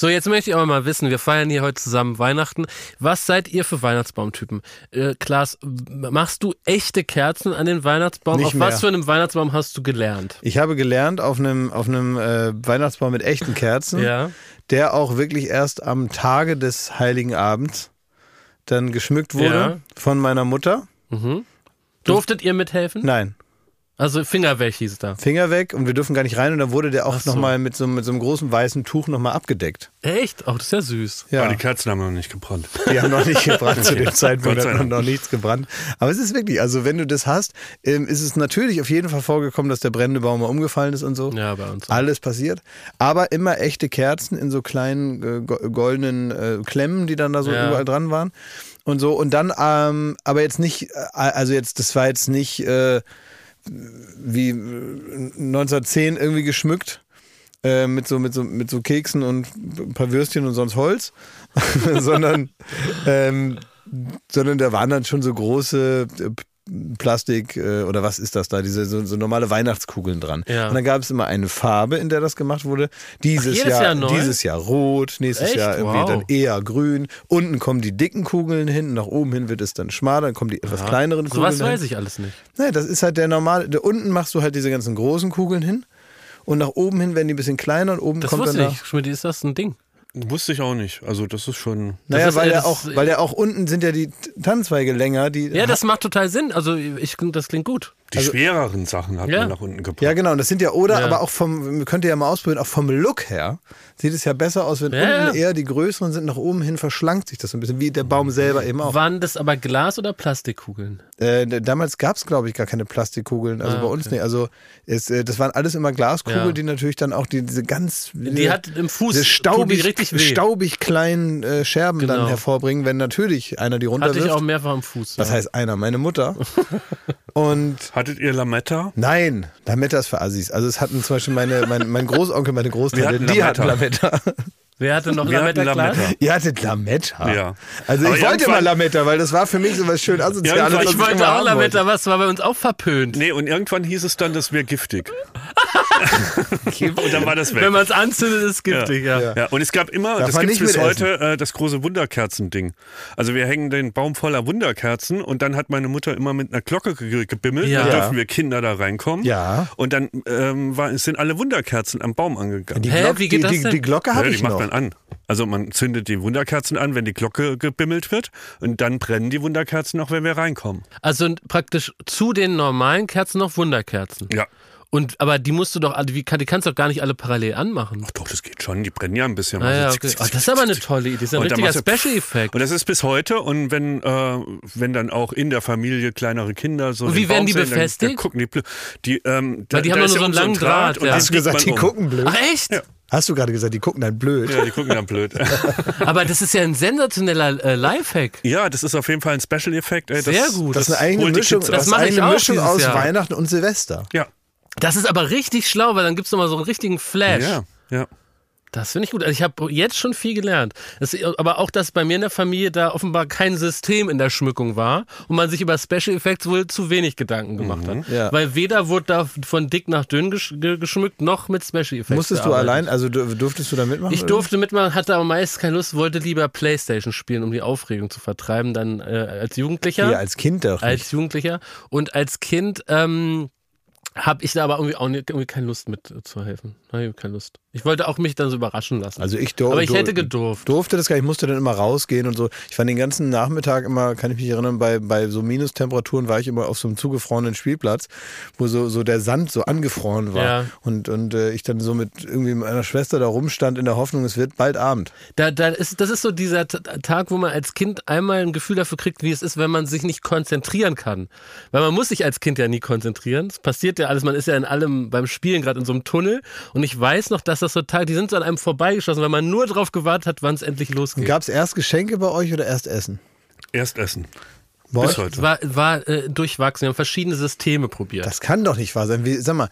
So, jetzt möchte ich aber mal wissen, wir feiern hier heute zusammen Weihnachten. Was seid ihr für Weihnachtsbaumtypen? Äh, Klaas, machst du echte Kerzen an den Weihnachtsbaum? Nicht Auf was mehr. für einem Weihnachtsbaum hast du gelernt? Ich habe gelernt auf einem, auf einem äh, Weihnachtsbaum mit echten Kerzen, Ja. der auch wirklich erst am Tage des Heiligen Abends dann geschmückt wurde Ja. von meiner Mutter. Mhm. Durftet ihr mithelfen? Nein, Also Finger weg hieß da. Finger weg und wir dürfen gar nicht rein und dann wurde der auch so. nochmal mit so, mit so einem großen weißen Tuch nochmal abgedeckt. Echt? Ach, das ist ja süß. Aber Ja, die Kerzen haben noch nicht gebrannt. die haben noch nicht gebrannt zu dem Zeitpunkt, hat noch, nichts gebrannt. Aber es ist wirklich, also wenn du das hast, ähm, ist es natürlich auf jeden Fall vorgekommen, dass der brennende Baum mal umgefallen ist und so. Ja, bei uns. Alles passiert. Aber immer echte Kerzen in so kleinen äh, go- goldenen äh, Klemmen, die dann da so Ja. überall dran waren. Und so. Und dann, ähm, aber jetzt nicht, äh, also jetzt, das war jetzt nicht äh, wie äh, 1910 irgendwie geschmückt. Äh, mit, so, mit, so, mit so Keksen und ein paar Würstchen und sonst Holz, sondern, ähm, sondern da waren dann schon so große äh, Plastik äh, oder was ist das da, diese so, so normale Weihnachtskugeln dran. Ja. Und dann gab es immer eine Farbe, in der das gemacht wurde. Dieses Ach, Jahr, Jahr dieses Jahr rot, nächstes Echt? Jahr irgendwie Wow. dann eher grün. Unten kommen die dicken Kugeln hin, nach oben hin wird es dann schmaler, dann kommen die etwas kleineren So Kugeln. was weiß ich alles nicht. Nee, das ist halt der normale. Da unten machst du halt diese ganzen großen Kugeln hin. Und nach oben hin werden die ein bisschen kleiner und oben Das kommt wusste dann ich. Schmidt, ist das ein Ding? Wusste ich auch nicht. Also das ist schon. Naja, ist, weil äh, ja das auch, äh, weil ja auch unten sind ja die Tannenzweige länger, die Ja, das macht total Sinn. Also ich, das klingt gut. Die schwereren Sachen hat Also Ja. man nach unten gebracht. Ja, genau. Und das sind ja, oder, Ja. aber auch vom, könnt ihr ja mal ausprobieren, auch vom Look her sieht es ja besser aus, wenn Ja, unten eher die größeren sind, nach oben hin verschlankt sich das so ein bisschen, wie der Baum selber eben auch. Waren das aber Glas- oder Plastikkugeln? Äh, damals gab es, glaube ich, gar keine Plastikkugeln, also Ah, bei uns okay. nicht. Also es, äh, das waren alles immer Glaskugeln, Ja. die natürlich dann auch die, diese ganz Die hat im Fuß die staubig, richtig weh. staubig kleinen äh, Scherben dann Genau. hervorbringen, wenn natürlich einer die Hatte ich runterwirft. auch mehrfach am Fuß. Was ja. heißt einer? Meine Mutter. Und Hattet ihr Lametta? Nein, Lametta ist für Assis. Also es hatten zum Beispiel meine, mein, mein Großonkel, meine Großtante, die hatten Lametta. Lametta. Wer hatte noch Wir hatten Lametta-Glas? Lametta. Ihr hattet Lametta. Ja. Also Aber ich wollte mal Lametta, weil das war für mich so was schön Asoziales. Ich wollte immer auch Lametta, was war bei uns auch verpönt. Nee, und irgendwann hieß es dann, das wäre giftig. und dann war das weg. Wenn man es anzündet, ist es giftig, ja. Ja. Ja, und es gab immer, Darf das gibt es bis heute, äh, das große Wunderkerzen-Ding. Also wir hängen den Baum voller Wunderkerzen und dann hat meine Mutter immer mit einer Glocke ge gebimmelt. Ja. Dann dürfen wir Kinder da reinkommen. Ja. Und dann ähm, war, sind alle Wunderkerzen am Baum angegangen. Die, Hä, Glock, wie geht die, das die, denn? die Glocke habe ich noch. Man an. Also man zündet die Wunderkerzen an, wenn die Glocke gebimmelt wird und dann brennen die Wunderkerzen auch, wenn wir reinkommen. Also praktisch zu den normalen Kerzen noch Wunderkerzen. Ja. Und aber die musst du doch, alle- wie kann- die kannst du doch gar nicht alle parallel anmachen. Ach doch, das geht schon, die brennen ja ein bisschen. Ah, ja, Also okay. Ach, das ist aber eine tolle Idee. Das ist ein Und dann richtiger machst du- Special-Effekt. Und das ist bis heute. Und wenn, äh, wenn dann auch in der Familie kleinere Kinder so. Und den wie werden Baum die sehen, dann- befestigt? Dann gucken die, die, ähm, da, Weil die haben nur so ja einen unten langen Draht, und ja. den Hast du gesagt, die gucken blöd? Ach echt? Ja. Hast du gerade gesagt, die gucken dann blöd? Ja, die gucken dann blöd. Aber das ist ja ein sensationeller äh, Lifehack. ja, das ist auf jeden Fall ein Special-Effekt. ey, das- Sehr gut. Das ist eine eigene Mischung, das Das eine Mischung aus Jahr. Weihnachten und Silvester. Ja, Das ist aber richtig schlau, weil dann gibt's noch mal so einen richtigen Flash. ja, ja. Das finde ich gut. Also ich habe jetzt schon viel gelernt. Das, aber auch, dass bei mir in der Familie da offenbar kein System in der Schmückung war und man sich über Special Effects wohl zu wenig Gedanken gemacht hat. Ja. Weil weder wurde da von dick nach dünn gesch ge geschmückt, noch mit Special Effects. Musstest du allein, also du- durftest du da mitmachen? Ich oder? durfte mitmachen, hatte aber meist keine Lust, wollte lieber Playstation spielen, um die Aufregung zu vertreiben, dann äh, als Jugendlicher. Ja, als Kind doch. nicht. als Jugendlicher. Und als Kind ähm, habe ich da aber irgendwie auch nicht, irgendwie keine Lust mitzuhelfen. Nein, keine Lust. Ich wollte auch mich dann so überraschen lassen. Also ich dur aber ich hätte gedurft. durfte das gar nicht, ich musste dann immer rausgehen und so. Ich war den ganzen Nachmittag immer, kann ich mich erinnern, bei, bei so Minustemperaturen war ich immer auf so einem zugefrorenen Spielplatz, wo so, so der Sand so angefroren war. Ja. Und, und äh, ich dann so mit irgendwie meiner Schwester da rumstand in der Hoffnung, es wird bald Abend. Da, da ist, das ist so dieser Tag, wo man als Kind einmal ein Gefühl dafür kriegt, wie es ist, wenn man sich nicht konzentrieren kann. Weil man muss sich als Kind ja nie konzentrieren. Es passiert ja alles, man ist ja in allem beim Spielen gerade in so einem Tunnel. Und ich weiß noch, dass das das total, die sind so an einem vorbeigeschossen, weil man nur drauf gewartet hat, wann es endlich losgeht. Gab es erst Geschenke bei euch oder erst Essen? Erst essen. Bei Bis heute. war war äh, durchwachsen, wir haben verschiedene Systeme probiert. Das kann doch nicht wahr sein. Wie, sag mal,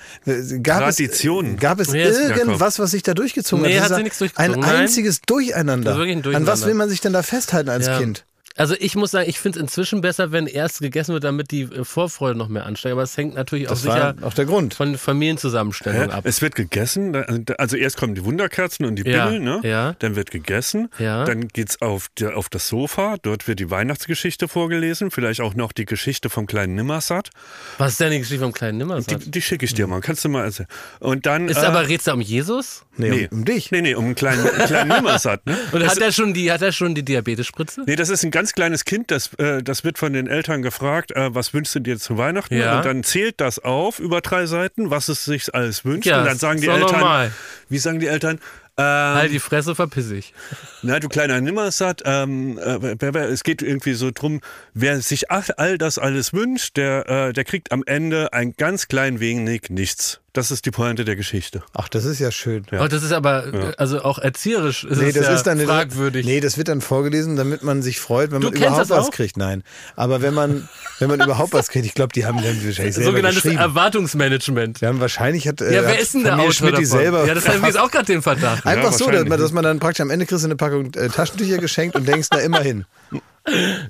gab Traditionen. es, gab es Nee, ist- irgendwas, was sich da durchgezogen Nee, hat? hat Das sie ist nichts Ein durchgezogen, nein. einziges Durcheinander. Ein An was Durcheinander. will man sich denn da festhalten als Ja. Kind? Also ich muss sagen, ich finde es inzwischen besser, wenn erst gegessen wird, damit die äh, Vorfreude noch mehr ansteigt. Aber es hängt natürlich auch Das sicher war auch der Grund. von Familienzusammenstellung Hä? ab. Es wird gegessen, also erst kommen die Wunderkerzen und die Ja, Bibel, ne? ja. Dann wird gegessen, Ja. dann geht's auf, die, auf das Sofa, dort wird die Weihnachtsgeschichte vorgelesen, vielleicht auch noch die Geschichte vom kleinen Nimmersatt. Was ist denn die Geschichte vom kleinen Die, Nimmersatt? die schicke ich dir mal, kannst du mal erzählen. Und dann. Ist äh, aber da um Jesus? Nee, nee. um, um dich. Nee, nee, um einen kleinen, kleinen Nimmersatt, ne? Und Das- hat er schon die, hat er schon die Diabetesspritze? Nee, das ist ein ganz kleines Kind, das, äh, das wird von den Eltern gefragt, äh, was wünschst du dir zu Weihnachten? Ja. Und dann zählt das auf über drei Seiten, was es sich alles wünscht. Ja, und dann sagen die Eltern, normal. wie sagen die Eltern? Ähm, Halt die Fresse, verpiss ich. Na, du kleiner Nimmersatt, ähm, äh, es geht irgendwie so drum, wer sich all, all das alles wünscht, der, äh, der kriegt am Ende ein ganz klein wenig nichts. Das ist die Pointe der Geschichte. Ach, das ist ja schön. Oh, das ist aber, äh, also auch erzieherisch ist Nee, das ja ist dann fragwürdig. Nee, das wird dann vorgelesen, damit man sich freut, wenn Du man überhaupt was kriegt. Nein, aber wenn man wenn man überhaupt was kriegt, ich glaube, die haben dann wahrscheinlich selber Sogenanntes geschrieben. Erwartungsmanagement. Wir haben wahrscheinlich hat, äh, Ja, wer hat ist denn der Autor Schmidt die selber Ja, das ich jetzt auch gerade den Verdacht. Einfach Ja, so, dass man, dass man dann praktisch am Ende kriegst du eine Packung äh, Taschentücher geschenkt und denkst, na immerhin.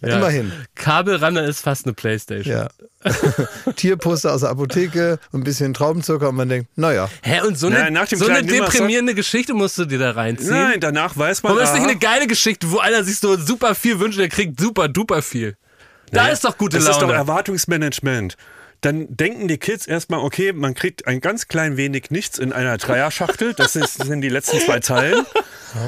Immerhin. Kabelranne ist fast eine Playstation. Ja. Tierposter aus der Apotheke und ein bisschen Traubenzucker und man denkt, naja. Hä, und so eine, Nein, nach dem so eine deprimierende Geschichte musst du dir da reinziehen? Nein, danach weiß man. Warum ist nicht eine geile Geschichte, wo einer sich so super viel wünscht, der kriegt super duper viel? Da ist doch gute das ist doch Laune. Erwartungsmanagement. Dann denken die Kids erstmal, okay, man kriegt ein ganz klein wenig nichts in einer Dreierschachtel. Das, ist, das sind die letzten zwei Zeilen.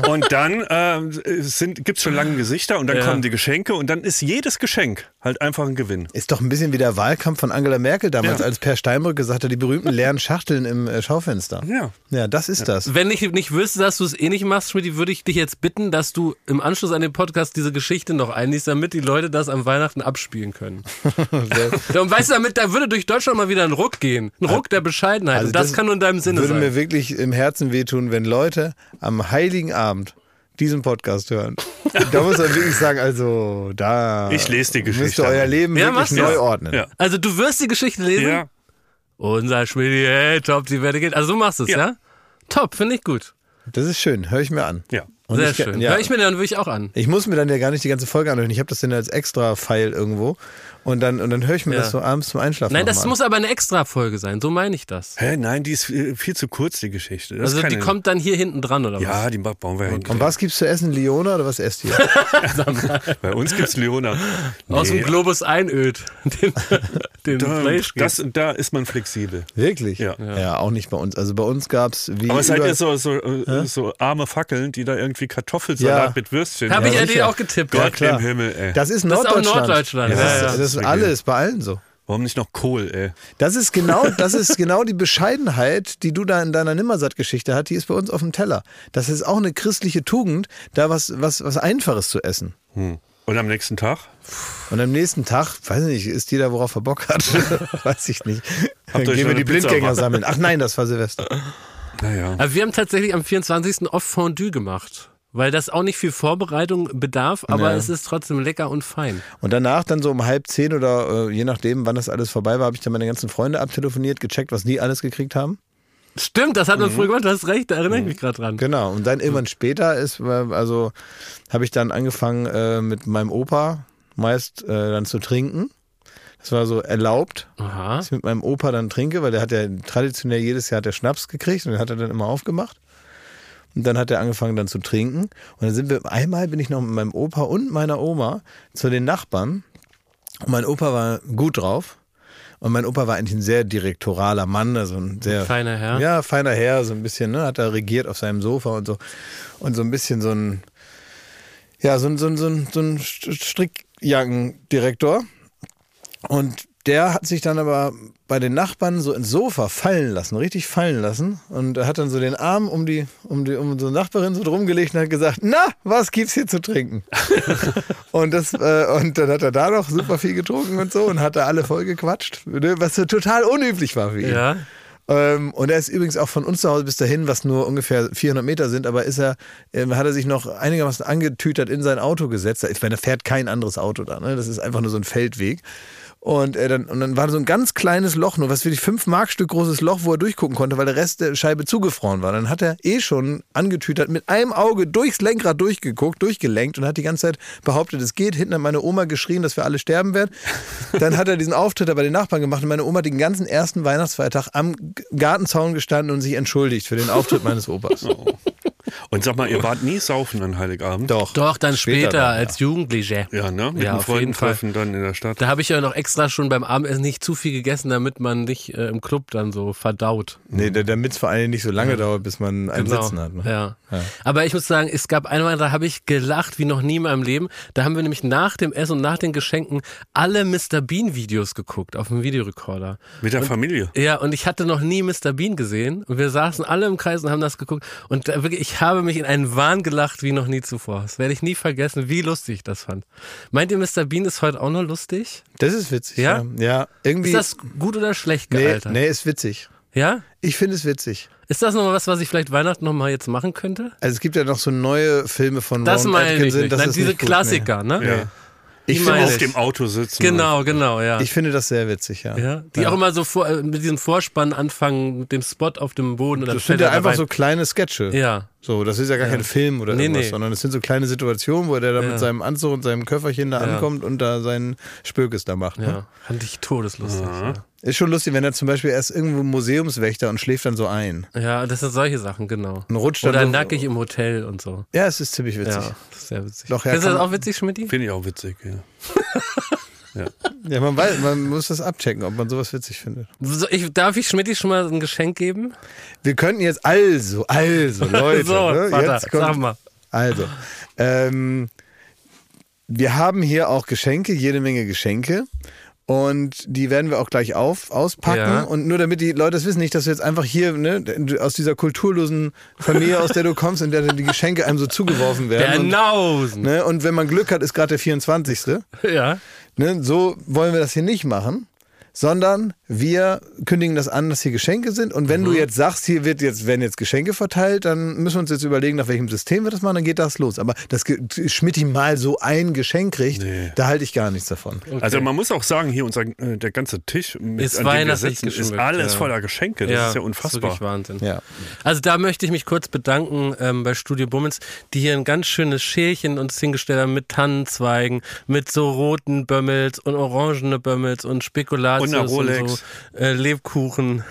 Und dann äh, sind, gibt's schon lange Gesichter und dann Ja. kommen die Geschenke und dann ist jedes Geschenk halt einfach ein Gewinn. Ist doch ein bisschen wie der Wahlkampf von Angela Merkel damals, Ja. als Per Steinbrück gesagt hat, die berühmten leeren Schachteln im äh, Schaufenster. Ja. Ja, das ist das. Wenn ich nicht wüsste, dass du es eh nicht machst, Schmidt, würde ich dich jetzt bitten, dass du im Anschluss an den Podcast diese Geschichte noch einliest, damit die Leute das am Weihnachten abspielen können. Und weißt du, damit da würde durch Deutschland mal wieder ein Ruck gehen. Ein Ruck der Bescheidenheit. Also Und das, das kann nur in deinem Sinne Würde sein. mir wirklich im Herzen wehtun, wenn Leute am Heiligen Abend diesen Podcast hören. da muss man wirklich sagen, also da Ich lese die müsst Geschichte ihr euer. Leben Ja, wirklich neu ordnen. Ja. Also du wirst die Geschichte lesen? Ja. Unser Schmidt, hey, top, die Werte geht. Also du machst es, ja? Ja. Top, finde ich gut. Das ist schön, höre ich mir an. Ja. Und Sehr ich, schön. Ja, Hör ich mir dann wirklich auch an. ich muss mir dann ja gar nicht die ganze Folge anhören. Ich habe das dann als extra File irgendwo und dann und dann höre ich mir Ja. das so abends zum Einschlafen Nein, das muss aber eine Extra-Folge sein. So meine ich das. Hä, nein, die ist viel, zu kurz, die Geschichte. Das Also die ja- kommt dann hier hinten dran, oder was? Ja, die ba- bauen wir hin. Und was gibt's zu essen, Liona oder was esst ihr? Bei uns gibt's Leona. Aus dem Globus einöd. Den, den Da, Fleisch das, da ist man flexibel. Wirklich? Ja. ja. auch nicht bei uns. Also bei uns gab's wie Aber seid über- ihr so, so, äh, so arme Fackeln, die da irgendwie Kartoffelsalat Ja. mit Würstchen Habe ich Ja, ja auch getippt. Gott klar. im Himmel, ey. Das ist Das ist auch Norddeutschland. Norddeutschland, Das, ja, ist, ja. Das ist alles bei allen so. Warum nicht noch Kohl, ey? Das ist genau, das ist genau die Bescheidenheit, die du da in deiner Nimmersatt-Geschichte hast, die ist bei uns auf dem Teller. Das ist auch eine christliche Tugend, da was, was, was Einfaches zu essen. Hm. Und am nächsten Tag? Und am nächsten Tag, weiß nicht, isst jeder, worauf er Bock hat. weiß ich nicht. Dann ihr euch gehen wir die Pizza Blindgänger sammeln. Ach nein, das war Silvester. Naja. Aber wir haben tatsächlich am 24. oft Fondue gemacht. Weil das auch nicht viel Vorbereitung bedarf, aber Ja. es ist trotzdem lecker und fein. Und danach dann so um halb zehn oder äh, je nachdem, wann das alles vorbei war, habe ich dann meine ganzen Freunde abtelefoniert, gecheckt, was die alles gekriegt haben. Stimmt, das hat man früher gemacht, du hast recht, da erinnere ich mich gerade dran. Genau. Und dann irgendwann später ist, äh, also habe ich dann angefangen äh, mit meinem Opa meist äh, dann zu trinken. Das war so erlaubt, Aha. dass ich mit meinem Opa dann trinke, weil der hat ja traditionell jedes Jahr hat er Schnaps gekriegt und den hat er dann immer aufgemacht. Und dann hat er angefangen dann zu trinken. Und dann sind wir, einmal bin ich noch mit meinem Opa und meiner Oma zu den Nachbarn. Und mein Opa war gut drauf. Und mein Opa war eigentlich ein sehr direktoraler Mann, also ein sehr Feiner Herr. Ja, feiner Herr, so ein bisschen, ne, hat er regiert auf seinem Sofa und so. Und so ein bisschen so ein, ja, so ein, so ein, so ein, so ein Strickjackendirektor. Und der hat sich dann aber bei den Nachbarn so ins Sofa fallen lassen, richtig fallen lassen. Und er hat dann so den Arm um die, um die, um unsere Nachbarin so drum gelegt und hat gesagt, na, was gibt's hier zu trinken? und das, äh, und dann hat er da noch super viel getrunken und so und hat da alle voll gequatscht, was so total unüblich war für ihn. Ja. Ähm, und er ist übrigens auch von uns zu Hause bis dahin, was nur ungefähr 400 Meter sind, aber ist er, ähm, hat er sich noch einigermaßen angetütert in sein Auto gesetzt. Ich meine, da fährt kein anderes Auto da, ne? Das ist einfach nur so ein Feldweg. Und, äh, dann, und dann war so ein ganz kleines Loch, nur was wirklich fünf Markstück großes Loch, wo er durchgucken konnte, weil der Rest der Scheibe zugefroren war. Dann hat er eh schon angetütert, mit einem Auge durchs Lenkrad durchgeguckt, durchgelenkt und hat die ganze Zeit behauptet, es geht. Hinten hat meine Oma geschrien, dass wir alle sterben werden. Dann hat er diesen Auftritt bei den Nachbarn gemacht und meine Oma hat den ganzen ersten Weihnachtsfeiertag am Gartenzaun gestanden und sich entschuldigt für den Auftritt meines Opas. Und sag mal, ihr wart nie saufen an Heiligabend? Doch. Doch, dann später, dann, ja. als Jugendliche. Ja, ne? Mit Ja, den auf Freunden jeden Fall. treffen dann in der Stadt. Da habe ich ja noch extra schon beim Abendessen nicht zu viel gegessen, damit man nicht äh, im Club dann so verdaut. Nee, da- damit es vor allem nicht so lange dauert, bis man ein Sitzen hat. Ne? Genau. Ja. Aber ich muss sagen, es gab einmal, da habe ich gelacht wie noch nie in meinem Leben. Da haben wir nämlich nach dem Essen und nach den Geschenken alle Mr. Bean Videos geguckt auf dem Videorekorder. Mit der Familie. Ja, und ich hatte noch nie Mr. Bean gesehen. Und wir saßen alle im Kreis und haben das geguckt. Und da wirklich, ich habe mich in einen Wahn gelacht wie noch nie zuvor. Das werde ich nie vergessen, wie lustig ich das fand. Meint ihr, Mr. Bean ist heute auch noch lustig? Das ist witzig. Ja? Ja, ja irgendwie. Ist das gut oder schlecht nee, gealtert? nee, ist witzig. Ja? Ich finde es witzig. Ist das nochmal was, was ich vielleicht Weihnachten nochmal jetzt machen könnte? Also es gibt ja noch so neue Filme von Das Ron meine ich Atkinson. nicht. Das Nein, ist diese nicht Klassiker, ne? Ja. Nee. Ich, finde Auf dem Auto sitzen. Genau, genau, ja. ich finde das sehr witzig, ja. ja. Die auch immer so vor, äh, mit diesem Vorspann anfangen, mit dem Spot auf dem Boden und dann Das sind ja einfach rein. so kleine Sketche. Ja. So, das ist ja gar kein Film oder Nee, irgendwas, nee. sondern es sind so kleine Situationen, wo der da Ja. mit seinem Anzug und seinem Köfferchen da Ja. ankommt und da seinen Spökes da macht. Ne? Ja, fand ich todeslustig. Ja. Ist schon lustig, wenn er zum Beispiel erst irgendwo Museumswächter und schläft dann so ein. ja, das sind solche Sachen, genau. Und rutscht dann Oder so- nackig im Hotel und so. Ja, es ist ziemlich witzig. Ja, das ist sehr witzig. Doch, ja, Findest du das auch witzig, Schmidt? Finde ich auch witzig, ja. Ja, man weiß, man muss das abchecken, ob man sowas witzig findet. So, ich, darf ich Schmidt schon mal ein Geschenk geben? Wir könnten jetzt also, also, Leute, so, ne, Vater, jetzt kommt, sag mal. Also, ähm, wir haben hier auch Geschenke, jede Menge Geschenke. Und die werden wir auch gleich auf, auspacken. Ja. Und nur damit die Leute das wissen, nicht, dass du jetzt einfach hier ne, aus dieser kulturlosen Familie, aus der du kommst, in der dann die Geschenke einem so zugeworfen Der werden. Und, Nausen. ne, und wenn man Glück hat, ist gerade der 24. Ja. Ne, so wollen wir das hier nicht machen, sondern wir kündigen das an, dass hier Geschenke sind. Und wenn du jetzt sagst, hier wird jetzt, werden jetzt Geschenke verteilt, dann müssen wir uns jetzt überlegen, nach welchem System wir das machen, dann geht das los. Aber dass Schmidti mal so ein Geschenk kriegt, Nee. da halte ich gar nichts davon. Also man muss auch sagen, hier unser, äh, der ganze Tisch mit, Ist an dem wir weihnachtlich sitzen, ist alles ja. voller Geschenke. Das ist ja unfassbar. wirklich Wahnsinn. Ja. Also da möchte ich mich kurz bedanken ähm, bei Studio Bummens, die hier ein ganz schönes Schälchen uns hingestellt haben mit Tannenzweigen, mit so roten Bömmels und orangene Bömmels und Spekulatius Und und Rolex. so äh, Lebkuchen.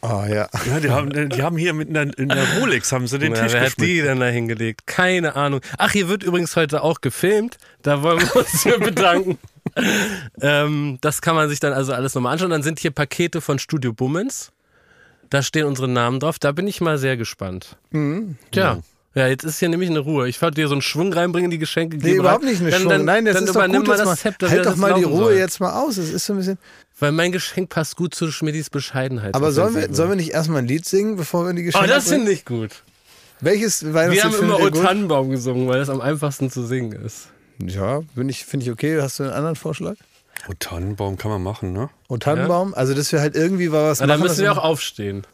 Oh ja. Ja, die haben, die haben hier mit einer, in der Rolex haben sie den Na, Tisch wer hat die denn da hingelegt? Keine Ahnung. Ach, hier wird übrigens heute auch gefilmt. Da wollen wir uns für bedanken. ähm, das kann man sich dann also alles nochmal anschauen. Dann sind hier Pakete von Studio Bummens. Da stehen unsere Namen drauf. Da bin ich mal sehr gespannt. Mhm. Tja. Ja, jetzt ist hier nämlich eine Ruhe. Ich wollte dir so einen Schwung reinbringen in die Geschenke. Nee, überhaupt nicht eine dann, Schwung. Dann, Nein, das dann ist doch gut, mal dass das man, Zepter, halt doch das mal die Ruhe soll. jetzt mal aus. Es ist so ein bisschen. Weil mein Geschenk passt gut zu Schmidtis Bescheidenheit. Aber sollen wir, sollen wir nicht erstmal ein Lied singen, bevor wir in die Oh, Geschenke das bringen? finde ich gut. Welches Wir Weihnachtslied haben findet immer O? Tannenbaum gesungen, weil das am einfachsten zu singen ist. Ja, finde ich, find ich okay. Hast du einen anderen Vorschlag? Oh, Tannenbaum kann man machen, ne? O Tannenbaum? Also, dass wir halt irgendwie mal was dann machen. müssen wir auch aufstehen.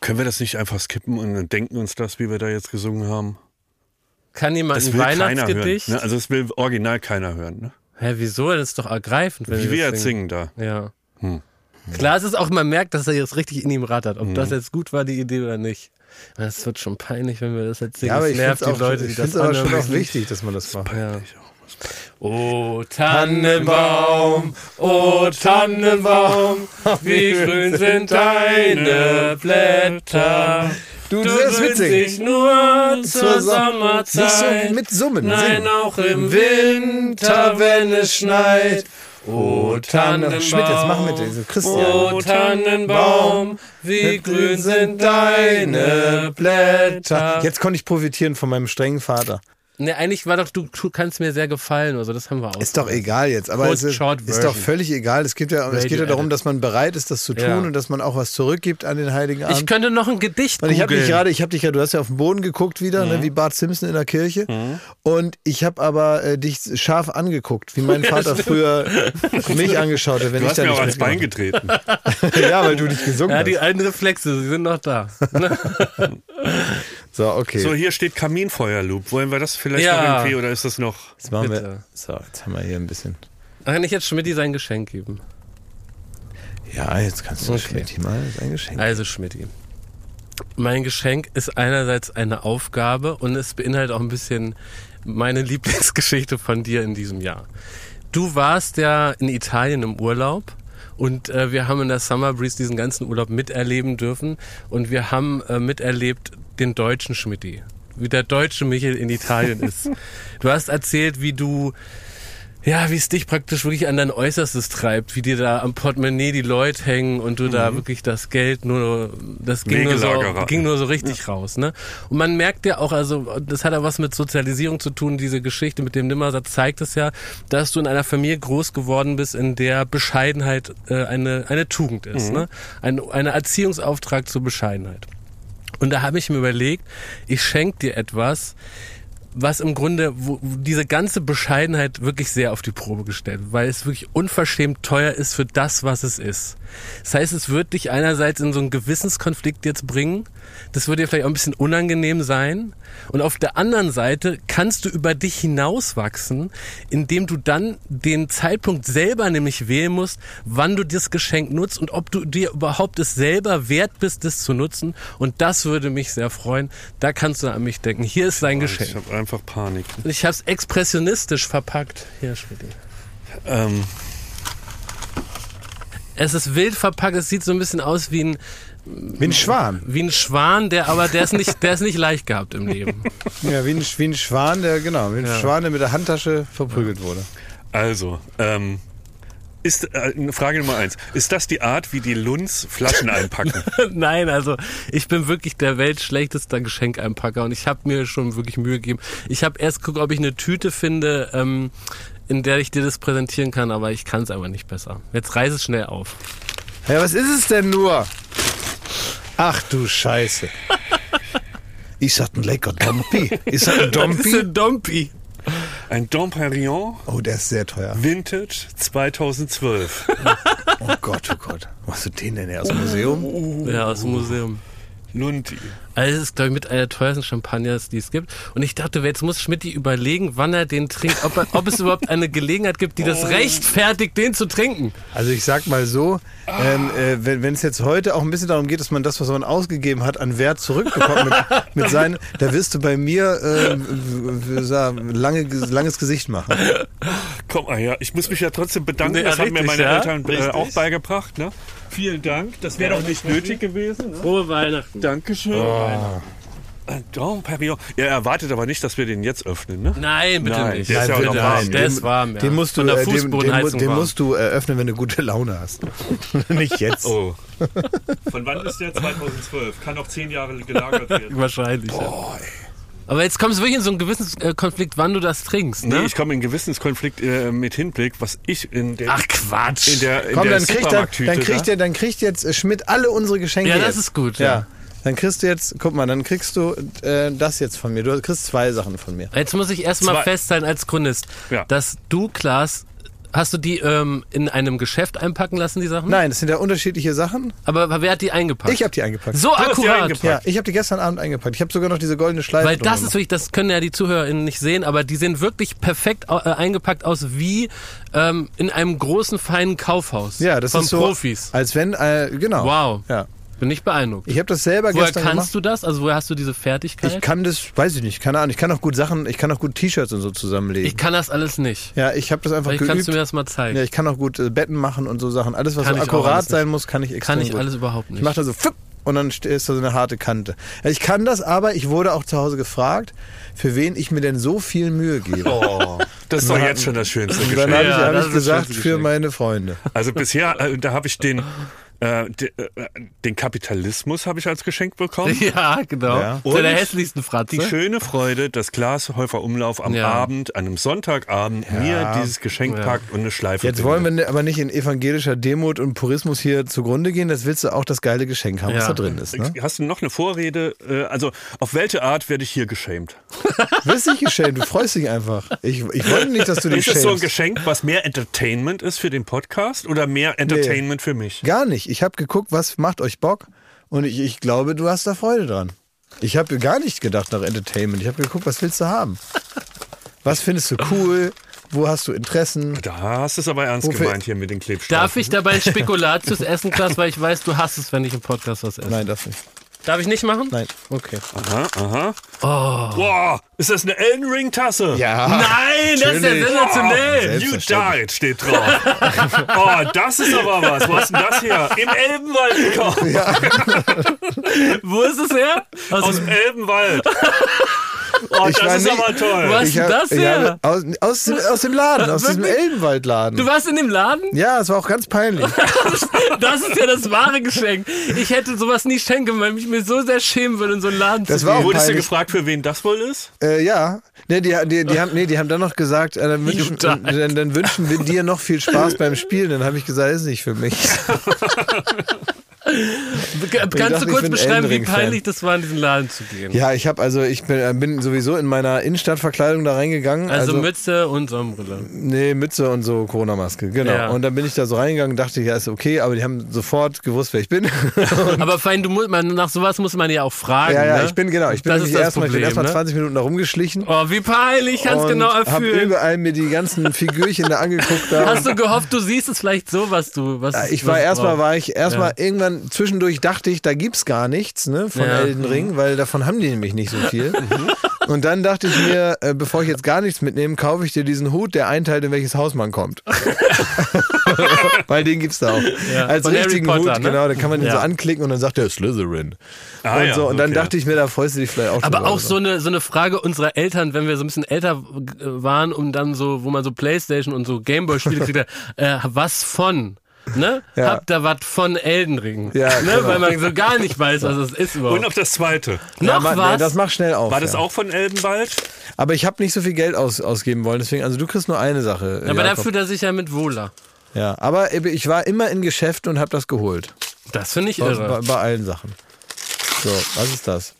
Können wir das nicht einfach skippen und denken uns das, wie wir da jetzt gesungen haben? Kann jemand Das ein. Weihnachtsgedicht? Ne? Also das will original keiner hören. Ne? Hä, wieso? Das ist doch ergreifend, wenn Wie wir jetzt singen da. Ja. Hm. Klar, es ist auch, man merkt, dass er jetzt richtig in ihm rattert, ob Mhm. das jetzt gut war, die Idee oder nicht. Es wird schon peinlich, wenn wir das jetzt singen. Ja, aber Es ich finde nervt es die auch, Leute, ich die das find's aber schon anhören auch wichtig, dass man das macht. Ja. O Tannenbaum, o Tannenbaum, wie grün sind deine Blätter. Du, Du das ist witzig. dich nur zur Som- Nicht Sommerzeit. so mit Summen. Nein, singen. auch im Winter, wenn es schneit. O Tannenbaum, Schmidt, jetzt mach mit, diese Christian. O Tannenbaum, wie grün sind deine Blätter. Jetzt konnte ich profitieren von meinem strengen Vater. Ne, eigentlich war doch, du, du kannst mir sehr gefallen, also das haben wir auch. Ist doch egal jetzt, aber Kurz es ist, ist doch völlig egal. Es, gibt ja, es geht ja darum, dass man bereit ist, das zu tun Ja. und dass man auch was zurückgibt an den Heiligen Abend. Ich könnte noch ein Gedicht Und ich habe dich gerade, ich habe dich ja, du hast ja auf den Boden geguckt wieder, Mhm. ne, wie Bart Simpson in der Kirche. Und ich habe aber äh, dich scharf angeguckt, wie mein Vater früher mich angeschaut hat, wenn Du ich hast da mir nicht auch ans Bein getreten. habe. Ja, weil du nicht gesungen Ja, die hast. alten Reflexe, sie sind noch da. So, okay. So, hier steht Kaminfeuerloop. Wollen wir das vielleicht Ja. noch irgendwie oder ist das noch. jetzt machen wir, so, jetzt haben wir hier ein bisschen. Kann ich jetzt Schmidti sein Geschenk geben? Ja, jetzt kannst du Okay. Schmidt mal ein Geschenk. Also Schmidti. Mein Geschenk ist einerseits eine Aufgabe und es beinhaltet auch ein bisschen meine Lieblingsgeschichte von dir in diesem Jahr. Du warst ja in Italien im Urlaub und äh, wir haben in der Summer Breeze diesen ganzen Urlaub miterleben dürfen und wir haben äh, miterlebt den deutschen Schmidti, wie der deutsche Michel in Italien ist. Du hast erzählt, wie du ja, wie es dich praktisch wirklich an dein Äußerstes treibt, wie dir da am Portemonnaie die Leute hängen und du da wirklich das Geld nur, das ging nur, so, ging nur so richtig raus, ne? Und man merkt ja auch, also das hat ja was mit Sozialisierung zu tun, diese Geschichte mit dem Nimmersatz zeigt es ja, dass du in einer Familie groß geworden bist, in der Bescheidenheit äh, eine, eine Tugend ist, ne? Ein, ein Erziehungsauftrag zur Bescheidenheit. Und da habe ich mir überlegt, ich schenke dir etwas, was im Grunde wo, diese ganze Bescheidenheit wirklich sehr auf die Probe gestellt, weil es wirklich unverschämt teuer ist für das, was es ist. Das heißt, es wird dich einerseits in so einen Gewissenskonflikt jetzt bringen, das wird dir vielleicht auch ein bisschen unangenehm sein und auf der anderen Seite kannst du über dich hinauswachsen, indem du dann den Zeitpunkt selber nämlich wählen musst, wann du das Geschenk nutzt und ob du dir überhaupt es selber wert bist, das zu nutzen und das würde mich sehr freuen. Da kannst du an mich denken. Hier ist dein Geschenk. Einfach Panik. Ich habe es expressionistisch verpackt. Hier, Schmidt. Ähm, Es ist wild verpackt. Es sieht so ein bisschen aus wie ein, Wie ein Schwan. wie ein Schwan, der aber der ist nicht, der ist nicht leicht gehabt im Leben. Ja, wie ein, wie ein Schwan, der, genau, wie ein Schwan, der mit der Handtasche verprügelt wurde. also, ähm, ist, äh, Frage Nummer eins. Ist das die Art, wie die Lunds Flaschen einpacken? Nein, also ich bin wirklich der weltschlechteste Geschenkeinpacker und ich habe mir schon wirklich Mühe gegeben. Ich habe erst geguckt, ob ich eine Tüte finde, ähm, in der ich dir das präsentieren kann, aber ich kann es einfach nicht besser. Jetzt reiß es schnell auf. Ja, was ist es denn nur? Ach du Scheiße. Ist das ein lecker Dompi? Ist das ein Das ist Dompi? ein Dompi. Ein Dom Perignon Oh, der ist sehr teuer. Vintage 2012. Oh Gott, oh Gott. Wo hast du den denn her? Aus dem Museum? Ja, aus dem Museum. Lundi. Also es ist, glaube ich, mit einer der teuersten Champagners, die es gibt. Und ich dachte, jetzt muss Schmidt überlegen, wann er den trinkt, ob, er, ob es überhaupt eine Gelegenheit gibt, die das rechtfertigt, den zu trinken. Also ich sag mal so, ähm, äh, wenn es jetzt heute auch ein bisschen darum geht, dass man das, was man ausgegeben hat, an Wert zurückbekommt mit, mit seinen, da wirst du bei mir äh, lange, langes Gesicht machen. Komm mal her, ich muss mich ja trotzdem bedanken. Ja, das haben mir richtig, meine ja. Eltern äh, Richtig. auch beigebracht. Ne? Vielen Dank. Das wäre doch nicht nötig gewesen. Ne? Frohe Weihnachten. Dankeschön. Ein Dom Perignon. Er erwartet aber nicht, dass wir den jetzt öffnen, ne? Nein, bitte Nein, nicht. der ist ja auch noch warm. Der ist warm, ja. Den musst du, Von der äh, den, den, Fußbodenheizung den warm. musst du eröffnen, wenn du gute Laune hast. Nicht jetzt. Oh. Von wann ist der? 2012. Kann noch zehn Jahre gelagert werden. Wahrscheinlich. ja. Aber jetzt kommst du wirklich in so einen gewissen äh, Konflikt, wann du das trinkst, ne? Nee, ich komme in Gewissenskonflikt äh, mit Hinblick, was ich in der, Ach Quatsch. in der, in Komm, der dann kriegt, dann, Supermarkttüte dann, kriegt der, dann kriegt jetzt äh, Schmidt alle unsere Geschenke. Ja, das jetzt. ist gut, Ja. ja. Dann kriegst du jetzt, guck mal, dann kriegst du äh, das jetzt von mir. Du kriegst zwei Sachen von mir. Jetzt muss ich erstmal festhalten als Chronist, Ja. dass du, Klaas, hast du die ähm, in einem Geschäft einpacken lassen, die Sachen? Nein, das sind ja unterschiedliche Sachen. Aber wer hat die eingepackt? Ich habe die eingepackt. so hast die akkurat. eingepackt. Ja, ich habe die gestern Abend eingepackt. Ich habe sogar noch diese goldene Schleife. Weil das ist wirklich, das können ja die ZuhörerInnen nicht sehen, aber die sehen wirklich perfekt äh, eingepackt aus wie ähm, in einem großen, feinen Kaufhaus. ja, das von ist so, Profis. als wenn, äh, genau. Wow. Ja. Bin ich beeindruckt. Ich habe das selber Woher gestern kannst gemacht. du das? Also woher hast du diese Fertigkeit? Ich kann das, weiß ich nicht, keine Ahnung. Ich kann auch gut Sachen, ich kann auch gut T-Shirts und so zusammenlegen. Ich kann das alles nicht. ja, ich habe das einfach Vielleicht geübt. kannst du mir das mal zeigen. ja, ich kann auch gut äh, Betten machen und so Sachen. Alles, was Kann so akkurat alles nicht. sein muss, kann ich extrem kann ich gut. alles überhaupt nicht. Ich mache da so und dann ist da so eine harte Kante. Ja, ich kann das, aber ich wurde auch zu Hause gefragt, für wen ich mir denn so viel Mühe gebe. Oh, das ist doch jetzt schon das schönste Und dann Geschenk. habe ich, Ja, hab ich gesagt, für Geschenk. meine Freunde. Also bisher, äh, da habe ich den Äh, de, äh, den Kapitalismus habe ich als Geschenk bekommen. Ja, genau. Ja. Zu der Und hässlichsten Fratze. Die schöne Freude, dass Glashäufer Umlauf am Ja. Abend, einem Sonntagabend, mir dieses Geschenk Ja. packt und eine Schleife Jetzt wollen wir ne- aber nicht in evangelischer Demut und Purismus hier zugrunde gehen. Das willst du auch das geile Geschenk haben, was Ja. da drin ist. Ne? Hast du noch eine Vorrede? Äh, Also, auf welche Art werde ich hier geschämt? Du wirst nicht geschämt, du freust dich einfach. Ich, ich wollte nicht, dass du dich Ist es so ein schämst. Geschenk, was mehr Entertainment ist für den Podcast oder mehr Entertainment für mich? Gar nicht. Ich habe geguckt, was macht euch Bock und ich, ich glaube, du hast da Freude dran. Ich habe gar nicht gedacht nach Entertainment. Ich habe geguckt, was willst du haben? Was findest du cool? Wo hast du Interessen? Da hast du es aber ernst Wofür- gemeint hier mit den Klebstreifen. Darf ich dabei ein Spekulatius essen, Klaas, weil ich weiß, du hast es, wenn ich im Podcast was esse. Nein, das nicht. Darf ich nicht machen? Nein. Okay. Aha, aha. Oh. Boah, ist das eine Elden Ring Tasse? Ja. Nein, das ist ja sensationell. You died steht drauf. oh, das ist aber was. Wo hast denn das her? Im Elbenwald gekauft. Wo ist es her? Aus, Aus dem Elbenwald. Oh, Ich war das ist nicht- aber toll. Wo hast Ich du hab- das her? habe aus, aus, dem, aus dem Laden, aus diesem? Elbenwaldladen. Du warst in dem Laden? Ja, es war auch ganz peinlich. Das ist ja das wahre Geschenk. Ich hätte sowas nie schenken, weil ich mir so sehr schämen würde, in so einen Laden Das zu war auch gehen. Wurdest du peinlich. gefragt, für wen das wohl ist? Äh, ja, nee die, die, die, haben, nee, die haben dann noch gesagt, äh, dann, wünschen, dann, dann wünschen wir dir noch viel Spaß beim Spielen. Dann habe ich gesagt, ist nicht für mich. Kannst du kurz beschreiben, wie peinlich das war, in diesen Laden zu gehen? Ja, ich habe also, ich bin, äh, bin sowieso in meiner Innenstadtverkleidung da reingegangen. Also, Also, Mütze und Sonnenbrille. nee, Mütze und so Corona-Maske, genau. Ja. Und dann bin ich da so reingegangen und dachte, ja, ist okay, aber die haben sofort gewusst, wer ich bin. Aber fein, du musst, man, nach sowas muss man ja auch fragen. ja, ja, ne? ich bin genau, ich bin erstmal, erstmal ne? 20 Minuten da rumgeschlichen. Oh, wie peinlich, ich kann es und genau hab erfüllen. überall mir die ganzen Figürchen da angeguckt. Da. Hast du gehofft, du siehst es vielleicht so, was du. Was Ja, ich war erstmal, war ich erstmal irgendwann zwischendurch dachte ich, da gibt's gar nichts, ne, von Ja. Elden Ring, weil davon haben die nämlich nicht so viel. Und dann dachte ich mir, äh, bevor ich jetzt gar nichts mitnehme, kaufe ich dir diesen Hut, der einteilt, in welches Haus man kommt. weil den gibt's da auch. Ja, Als von richtigen Potter, Hut, ne? genau, da kann man den Ja. so anklicken und dann sagt er Slytherin. Ah, und ja, so, und dann okay. dachte ich mir, da freust du dich vielleicht auch Aber auch so eine, so eine Frage unserer Eltern, wenn wir so ein bisschen älter waren und dann so, wo man so Playstation und so Gameboy-Spiele kriegt, äh, was von? Ne? Ja. Habt ihr was von Elden Ring? Ja, ne? genau. Weil man so gar nicht weiß, was es ist überhaupt. Und auf das zweite. Noch ja, was? Nee, das macht schnell auf. War das ja. auch von Elbenwald? Aber ich habe nicht so viel Geld aus, ausgeben wollen, deswegen, also du kriegst nur eine Sache. aber da Jakob. fühlt er sich ja mit wohler. Ja, aber ich war immer in Geschäften und habe das geholt. Das finde ich Bei, irre. bei, bei allen Sachen. So, was ist das?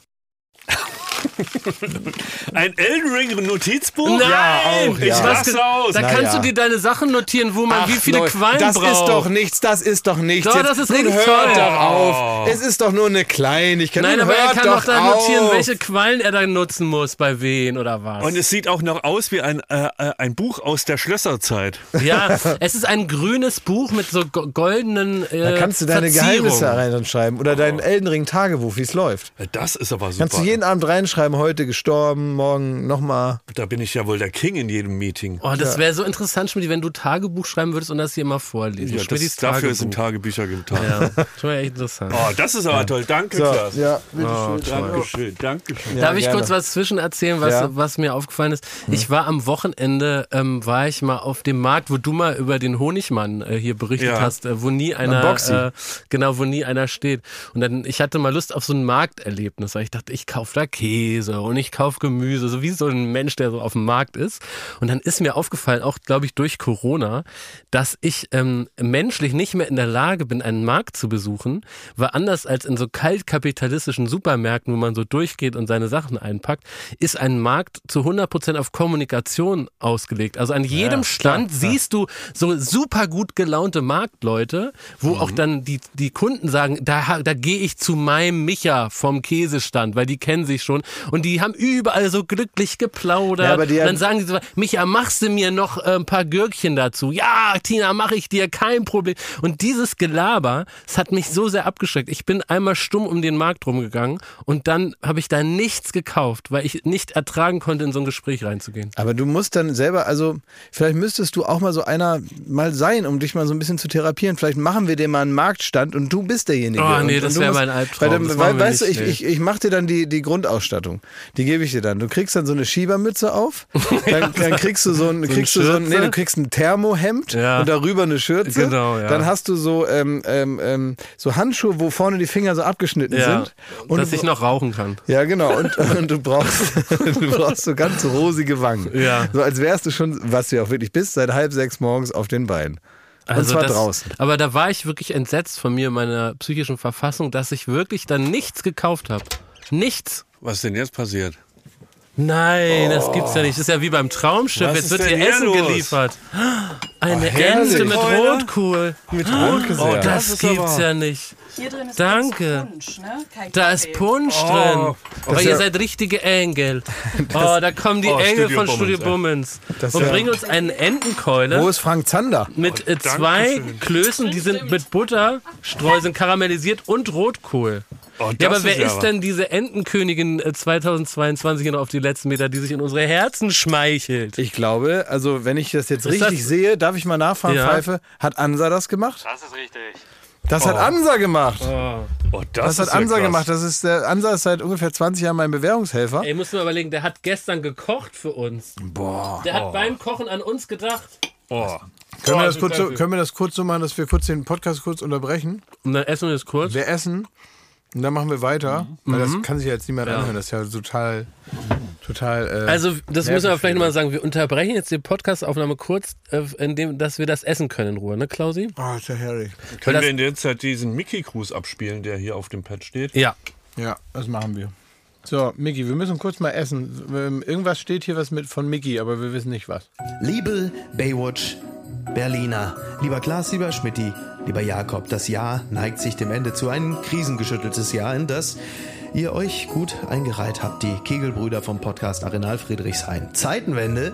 Ein Elden Ring Notizbuch? Nein! Ja, auch, Ich ja. raste aus. Da Na kannst ja. du dir deine Sachen notieren, wo man wie viele Leute, Quallen das braucht. ist doch nichts, das ist doch nichts. Doch, Jetzt, das ist nun richtig hört toll. doch auf. Es ist doch nur eine Kleinigkeit. Nein, aber er kann doch doch da auf. notieren, welche Quallen er da nutzen muss, bei wen oder was. Und es sieht auch noch aus wie ein, äh, äh, ein Buch aus der Schlösserzeit. Ja, es ist ein grünes Buch mit so go- goldenen äh, Da kannst du deine. Geheimnisse reinschreiben oder dein Elden Ring Tagebuch, wie es läuft. Das ist aber super. Kannst du jeden Abend reinschreiben, heute gestorben, morgen nochmal. da bin ich ja wohl der King in jedem Meeting. Oh, das wäre so interessant, Schmidt, wenn du Tagebuch schreiben würdest und das hier mal vorlesen. Ja, das, dafür sind. Tagebücher getan. Ja, schon echt interessant. Oh, das ist aber toll. Danke, So, Klaas. ja, Dankeschön, Dankeschön. Ja, Darf ich gerne. kurz was zwischen erzählen, was, Ja. Hm. was mir aufgefallen ist? Ich war am Wochenende, ähm, war ich mal auf dem Markt, wo du mal über den Honigmann äh, hier berichtet Ja. hast, äh, wo nie einer, äh, genau, wo nie einer steht. Und dann, ich hatte mal Lust auf so ein Markterlebnis, weil ich dachte, ich kaufe da Käse und ich kaufe Gemüse, so wie so ein Mensch, der so auf dem Markt ist. Und dann ist mir aufgefallen, auch glaube ich durch Corona, dass ich ähm, menschlich nicht mehr in der Lage bin, einen Markt zu besuchen, weil anders als in so kaltkapitalistischen Supermärkten, wo man so durchgeht und seine Sachen einpackt, ist ein Markt zu 100% auf Kommunikation ausgelegt. Also an jedem Stand siehst du so super gut gelaunte Marktleute, wo auch dann die, die Kunden sagen, da, da gehe ich zu meinem Micha vom Käsestand, weil die kennen sich schon und die haben überall so glücklich geplaudert. Ja, aber die dann sagen sie so, Micha, machst du mir noch äh, ein paar Gürkchen dazu? Ja, Tina, mache ich dir, kein Problem. Und dieses Gelaber, das hat mich so sehr abgeschreckt. Ich bin einmal stumm um den Markt rumgegangen und dann habe ich da nichts gekauft, weil ich nicht ertragen konnte, in so ein Gespräch reinzugehen. Aber du musst dann selber, also vielleicht müsstest du auch mal so einer mal sein, um dich mal so ein bisschen zu therapieren. Vielleicht machen wir dir mal einen Marktstand und du bist derjenige. Oh, nee, und, das und du wär musst- mein Albtraum. Weil dann, weil, weißt du, nicht, ich, nee. ich, ich mach dir dann die, die Grundausstattung. Ausstattung. Die gebe ich dir dann. Du kriegst dann so eine Schiebermütze auf, dann, dann kriegst du so ein, kriegst du so ein, nee, du kriegst ein Thermohemd Ja. und darüber eine Schürze. Genau, ja. Dann hast du so, ähm, ähm, ähm, so Handschuhe, wo vorne die Finger so abgeschnitten Ja, sind. Und dass du ich noch rauchen kann. ja, genau. Und, und du brauchst, du brauchst so ganz rosige Wangen. Ja. So als wärst du schon, was du ja auch wirklich bist, seit halb sechs morgens auf den Beinen. Und zwar das, draußen. Aber da war ich wirklich entsetzt von mir, meiner psychischen Verfassung, dass ich wirklich dann nichts gekauft habe. Nichts. Was ist denn jetzt passiert? Nein, das gibt's ja nicht. Das ist ja wie beim Traumschiff. Was Jetzt wird hier Essen los? geliefert. Eine herrlich. Ente mit. Rotkohl. Mit sehr. Oh, das, Das gibt's aber- ja nicht. Hier drin ist Danke. Punsch, ne? Kein Da Kaffee. ist Punsch Oh, drin. Aber ist ihr ja- seid richtige Engel. oh, da kommen die Oh, Engel Studio von Bummens, Studio. Bummens. Das Und ist ja- bringen uns einen Entenkeule. Wo ist Frank Zander? mit äh, danke zwei. Klößen, die sind mit Butter, Streuseln karamellisiert und Rotkohl. Oh, Ja, aber wer ist, aber- denn diese Entenkönigin äh, 2022 noch auf die letzten Meter, die sich in unsere Herzen schmeichelt? Ich glaube, also wenn ich das jetzt Ist richtig das- sehe, darf ich mal nachfragen, Ja. Pfeife, hat Ansa das gemacht? Das ist richtig. Das hat Ansa gemacht. Oh, das, Das, hat ist ja Ansa krass. gemacht. Das ist der Ansa ist seit ungefähr 20 Jahren mein Bewährungshelfer. Ey, muss man überlegen, der hat gestern gekocht für uns. Boah. Der hat beim Kochen an uns gedacht. Oh. Können wir, Oh, das kurz so, können wir das kurz so machen, dass wir kurz den Podcast kurz unterbrechen? Und dann essen wir das kurz. Wir essen und dann machen wir weiter. Weil das kann sich ja jetzt niemand anhören. Das ist ja total, total. Äh, Also, das müssen wir vielleicht nochmal sagen. Wir unterbrechen jetzt die Podcastaufnahme kurz, äh, indem, dass wir das essen können in Ruhe, ne, Klausi? Oh, ist ja herrlich. Können das- wir in der Zeit diesen Mickey-Gruß abspielen, der hier auf dem Pad steht? Ja. Ja, das machen wir. So, Mickey, wir müssen kurz mal essen. Ähm, Irgendwas steht hier was mit von Mickey, aber wir wissen nicht was. Liebe Baywatch Berliner, lieber Klaas, lieber Schmidti, lieber Jakob, das Jahr neigt sich dem Ende zu. Ein krisengeschütteltes Jahr, in das ihr euch gut eingereiht habt, die Kegelbrüder vom Podcast Arenal Friedrichshain. Zeitenwende,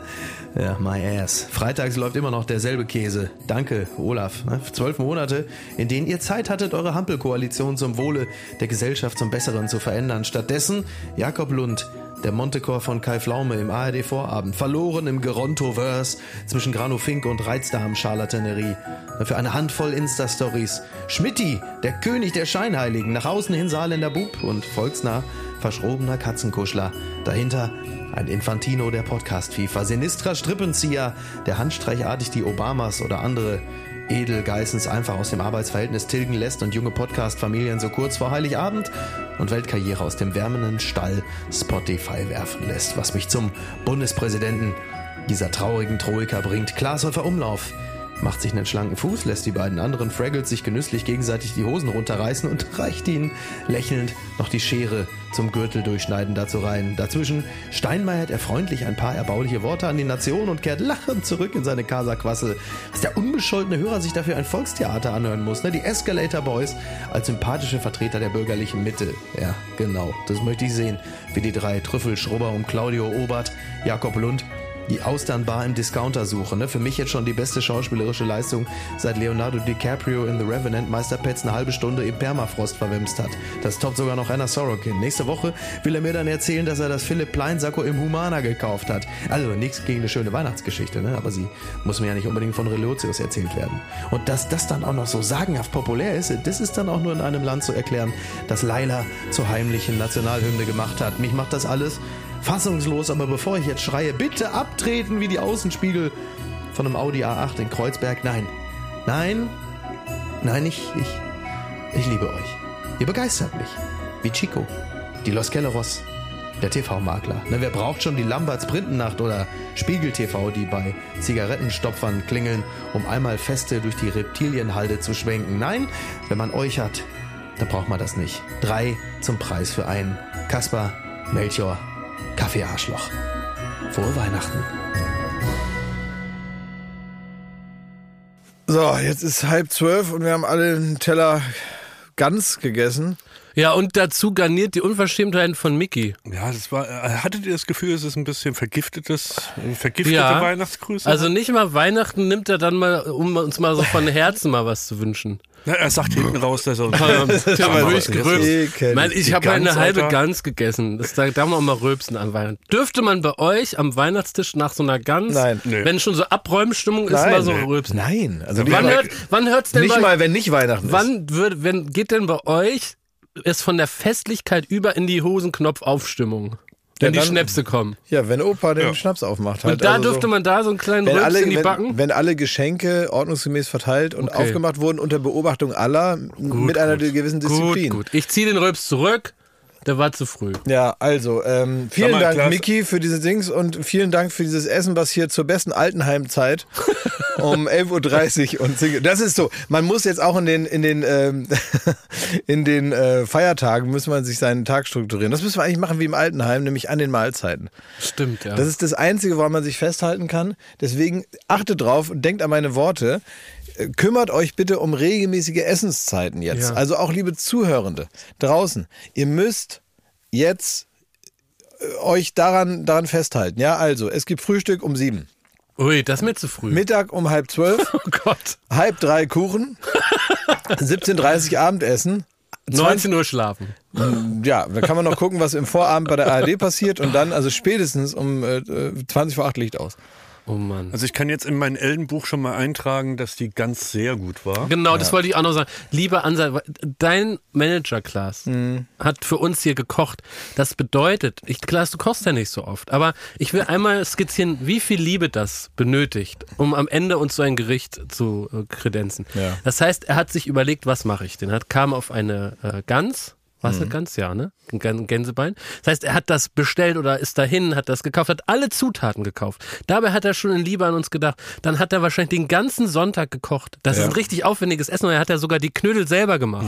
ja, my ass. Freitags läuft immer noch derselbe Käse. Danke, Olaf. ne? Zwölf Monate, in denen ihr Zeit hattet, eure Hampelkoalition zum Wohle der Gesellschaft zum Besseren zu verändern. Stattdessen Jakob Lund, der Montecore von Kai Pflaume im ARD-Vorabend. Verloren im Gerontoverse zwischen Grano Fink und Reizdarm-Charlatanerie. Für eine Handvoll Insta-Stories. Schmitti, der König der Scheinheiligen. Nach außen hin Saarländer Bub und volksnah verschrobener Katzenkuschler. Dahinter ein Infantino der Podcast-FIFA. Sinistra Strippenzieher, der handstreichartig die Obamas oder andere Edelgeissens einfach aus dem Arbeitsverhältnis tilgen lässt und junge Podcast-Familien so kurz vor Heiligabend und Weltkarriere aus dem wärmenden Stall Spotify werfen lässt, was mich zum Bundespräsidenten dieser traurigen Troika bringt. Glashäufer Umlauf macht sich einen schlanken Fuß, lässt die beiden anderen Fraggles sich genüsslich gegenseitig die Hosen runterreißen und reicht ihnen lächelnd noch die Schere zum Gürtel durchschneiden dazu rein. Dazwischen steinmeiert er freundlich ein paar erbauliche Worte an die Nation und kehrt lachend zurück in seine Casa-Quassel. Was der unbescholtene Hörer sich dafür ein Volkstheater anhören muss, ne? Die Escalator Boys als sympathische Vertreter der bürgerlichen Mitte. Ja, genau, das möchte ich sehen. Wie die drei Trüffelschrubber um Claudio Obert, Jakob Lund die Austernbar im Discounter suchen. Ne? Für mich jetzt schon die beste schauspielerische Leistung, seit Leonardo DiCaprio in The Revenant Meister Pets eine halbe Stunde im Permafrost verwemst hat. Das toppt sogar noch Anna Sorokin. Nächste Woche will er mir dann erzählen, dass er das Philipp Plein Sakko im Humana gekauft hat. Also nichts gegen eine schöne Weihnachtsgeschichte, ne? aber sie muss mir ja nicht unbedingt von Relotius erzählt werden. Und dass das dann auch noch so sagenhaft populär ist, das ist dann auch nur in einem Land zu erklären, das Laila zur heimlichen Nationalhymne gemacht hat. Mich macht das alles fassungslos, aber bevor ich jetzt schreie, bitte abtreten wie die Außenspiegel von einem Audi A8 in Kreuzberg. Nein, nein, nein, ich, ich, ich liebe euch. Ihr begeistert mich. Wie Chico, die Los Kelleros, der TV-Makler. Ne, wer braucht schon die Lamberts Printennacht oder Spiegel TV, die bei Zigarettenstopfern klingeln, um einmal feste durch die Reptilienhalde zu schwenken? Nein, wenn man euch hat, dann braucht man das nicht. Drei zum Preis für einen. Kaspar, Melchior, Kaffeearschloch. Frohe Weihnachten. So, jetzt ist halb zwölf und wir haben alle einen Teller Gans gegessen. Ja, und dazu garniert die Unverschämtheiten von Mickey. Ja, das war. äh, Hattet ihr das Gefühl, es ist ein bisschen vergiftetes, äh, vergiftete Ja. Weihnachtsgrüße? Also nicht mal Weihnachten nimmt er dann mal, um uns mal so von Herzen mal was zu wünschen. Na, er sagt hinten raus, dass er. Ja, aber. Ekel. Mann, ich habe eine halbe Alter. Gans gegessen. Das, da darf man auch mal rülpsen an Weihnachten. Dürfte man bei euch am Weihnachtstisch nach so einer Gans, Nein. Wenn schon so Abräumstimmung ist, Nein. mal so rülpsen? Nein, also nicht Wann, mal, hört, wann hört's denn nicht bei mal, wenn nicht Weihnachten ist. Wann wird, wenn, geht denn bei euch es von der Festlichkeit über in die Hosenknopf-Aufstimmung. Wenn Ja, die dann- Schnäpse kommen. Ja, wenn Opa den Schnaps aufmacht. Halt, Und da also so- dürfte man da so einen kleinen wenn Rülps alle, in die wenn, Backen. wenn alle Geschenke ordnungsgemäß verteilt und Okay. aufgemacht wurden unter Beobachtung aller mit einer gewissen Disziplin. Gut, gut. Ich ziehe den Rülps zurück. Der war zu früh. Ja, also ähm, vielen mal, Dank, Klaas- Miki, für diese Dings und vielen Dank für dieses Essen, was hier zur besten Altenheimzeit um 11.30 Uhr und Single. Das ist so. Man muss jetzt auch in den, in den, ähm, in den äh, Feiertagen muss man sich seinen Tag strukturieren. Das müssen wir eigentlich machen wie im Altenheim, nämlich an den Mahlzeiten. Stimmt, ja. Das ist das Einzige, woran man sich festhalten kann. Deswegen achtet drauf und denkt an meine Worte. Äh, Kümmert euch bitte um regelmäßige Essenszeiten jetzt. Ja. Also auch liebe Zuhörende draußen. Ihr müsst jetzt äh, euch daran, daran festhalten. Ja, also es gibt Frühstück um sieben, Ui, das ist mir zu früh. Mittag um halb zwölf, oh Gott. halb drei Kuchen, 17.30 Uhr Abendessen. 19 Uhr schlafen. Ja, da kann man noch gucken, was im Vorabend bei der ARD passiert und dann, also spätestens um äh, 20 vor 8 Licht aus. Oh Mann. Also ich kann jetzt in mein Ellenbuch schon mal eintragen, dass die ganz sehr gut war. Genau, das wollte ich auch noch sagen. Lieber Ansal, dein Manager, Klaas, Mhm. hat für uns hier gekocht. Das bedeutet, ich, Klaas, du kochst ja nicht so oft, aber ich will einmal skizzieren, wie viel Liebe das benötigt, um am Ende uns so ein Gericht zu äh, kredenzen. Ja. Das heißt, er hat sich überlegt, was mache ich denn? Er hat, kam auf eine äh, Gans, was Mhm. eine Gans? Ja, ne? Ein Gänsebein. Das heißt, er hat das bestellt oder ist dahin, hat das gekauft, hat alle Zutaten gekauft. Dabei hat er schon in Liebe an uns gedacht. Dann hat er wahrscheinlich den ganzen Sonntag gekocht. Das ist ein richtig aufwendiges Essen und er hat ja sogar die Knödel selber gemacht.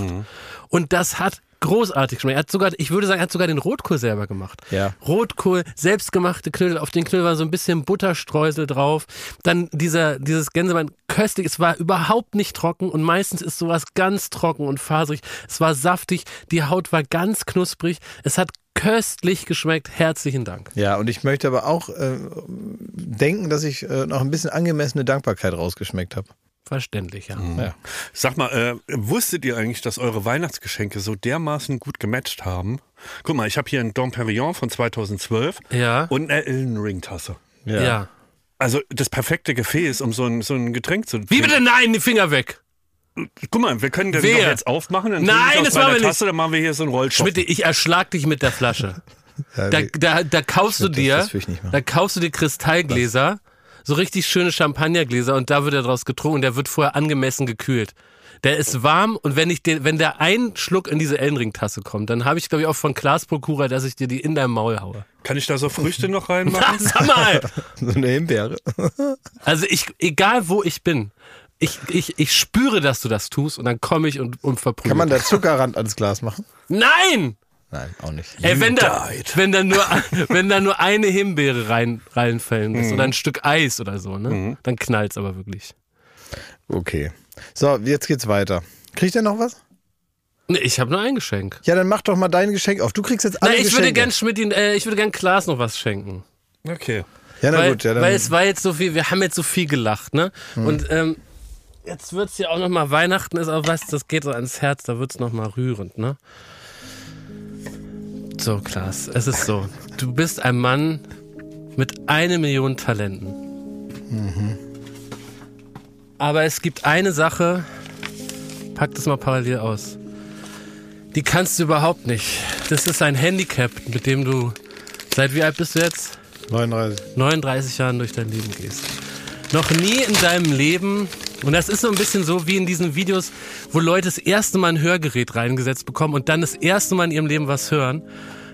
Und das hat großartig geschmeckt. Er hat sogar, ich würde sagen, er hat sogar den Rotkohl selber gemacht. Ja. Rotkohl, selbstgemachte Knödel, auf den Knödel war so ein bisschen Butterstreusel drauf. Dann dieser, dieses Gänsebein köstlich, es war überhaupt nicht trocken und meistens ist sowas ganz trocken und faserig. Es war saftig, die Haut war ganz knusprig. Es hat köstlich geschmeckt. Herzlichen Dank. Ja, und ich möchte aber auch äh, denken, dass ich äh, noch ein bisschen angemessene Dankbarkeit rausgeschmeckt habe. Verständlich, ja. Ja. Sag mal, äh, wusstet ihr eigentlich, dass eure Weihnachtsgeschenke so dermaßen gut gematcht haben? Guck mal, ich habe hier einen Dom Perignon von 2012 Ja. und eine Ellen Ring Tasse. Ja. Also das perfekte Gefäß, um so ein, so ein Getränk zu Wie bitte? Nein, die Finger weg. Guck mal, wir können den doch jetzt aufmachen. Dann Nein, das machen wir nicht. Tasse, dann machen wir hier so einen Rollstoff. Schmidt, ich erschlag dich mit der Flasche. Ja, Da, da, da kaufst du Das- dir, das will ich nicht machen. da kaufst du dir Kristallgläser, so richtig schöne Champagnergläser und da wird er draus getrunken. Der wird vorher angemessen gekühlt. Der ist warm und wenn ich den, wenn der ein Schluck in diese Ellenring-Tasse kommt, dann habe ich glaube ich auch von Klaas Prokura, dass ich dir die in dein Maul haue. Kann ich da so Früchte noch reinmachen? Sag mal! so eine Himbeere. Also ich, egal wo ich bin, ich, ich, ich spüre, dass du das tust und dann komme ich und, und verprügel. Kann man da Zuckerrand ans Glas machen? Nein! Nein, auch nicht. Ey, wenn da, wenn da nur, wenn da nur eine Himbeere rein, reinfällen ist oder ein Stück Eis oder so, ne? Dann knallt's aber wirklich. Okay. So, jetzt geht's weiter. Kriegt er noch was? Nee, ich habe nur ein Geschenk. Ja, dann mach doch mal dein Geschenk auf. Du kriegst jetzt alle Na, ich Geschenke. würde gern Schmidt, äh, ich würde gern Klaas noch was schenken. Okay. ja, na weil, gut. Ja, dann, weil es war jetzt so viel, wir haben jetzt so viel gelacht, ne? Und ähm, jetzt wird's ja auch noch mal Weihnachten ist auch was, das geht so ans Herz, da wird's noch mal rührend, ne? So, Klaas, es ist so. Du bist ein Mann mit eine Million Talenten. Aber es gibt eine Sache, pack das mal parallel aus. Die kannst du überhaupt nicht. Das ist ein Handicap, mit dem du. Seit wie alt bist du jetzt? 39. 39 Jahren durch dein Leben gehst. Noch nie in deinem Leben, und das ist so ein bisschen so wie in diesen Videos, wo Leute das erste Mal ein Hörgerät reingesetzt bekommen und dann das erste Mal in ihrem Leben was hören.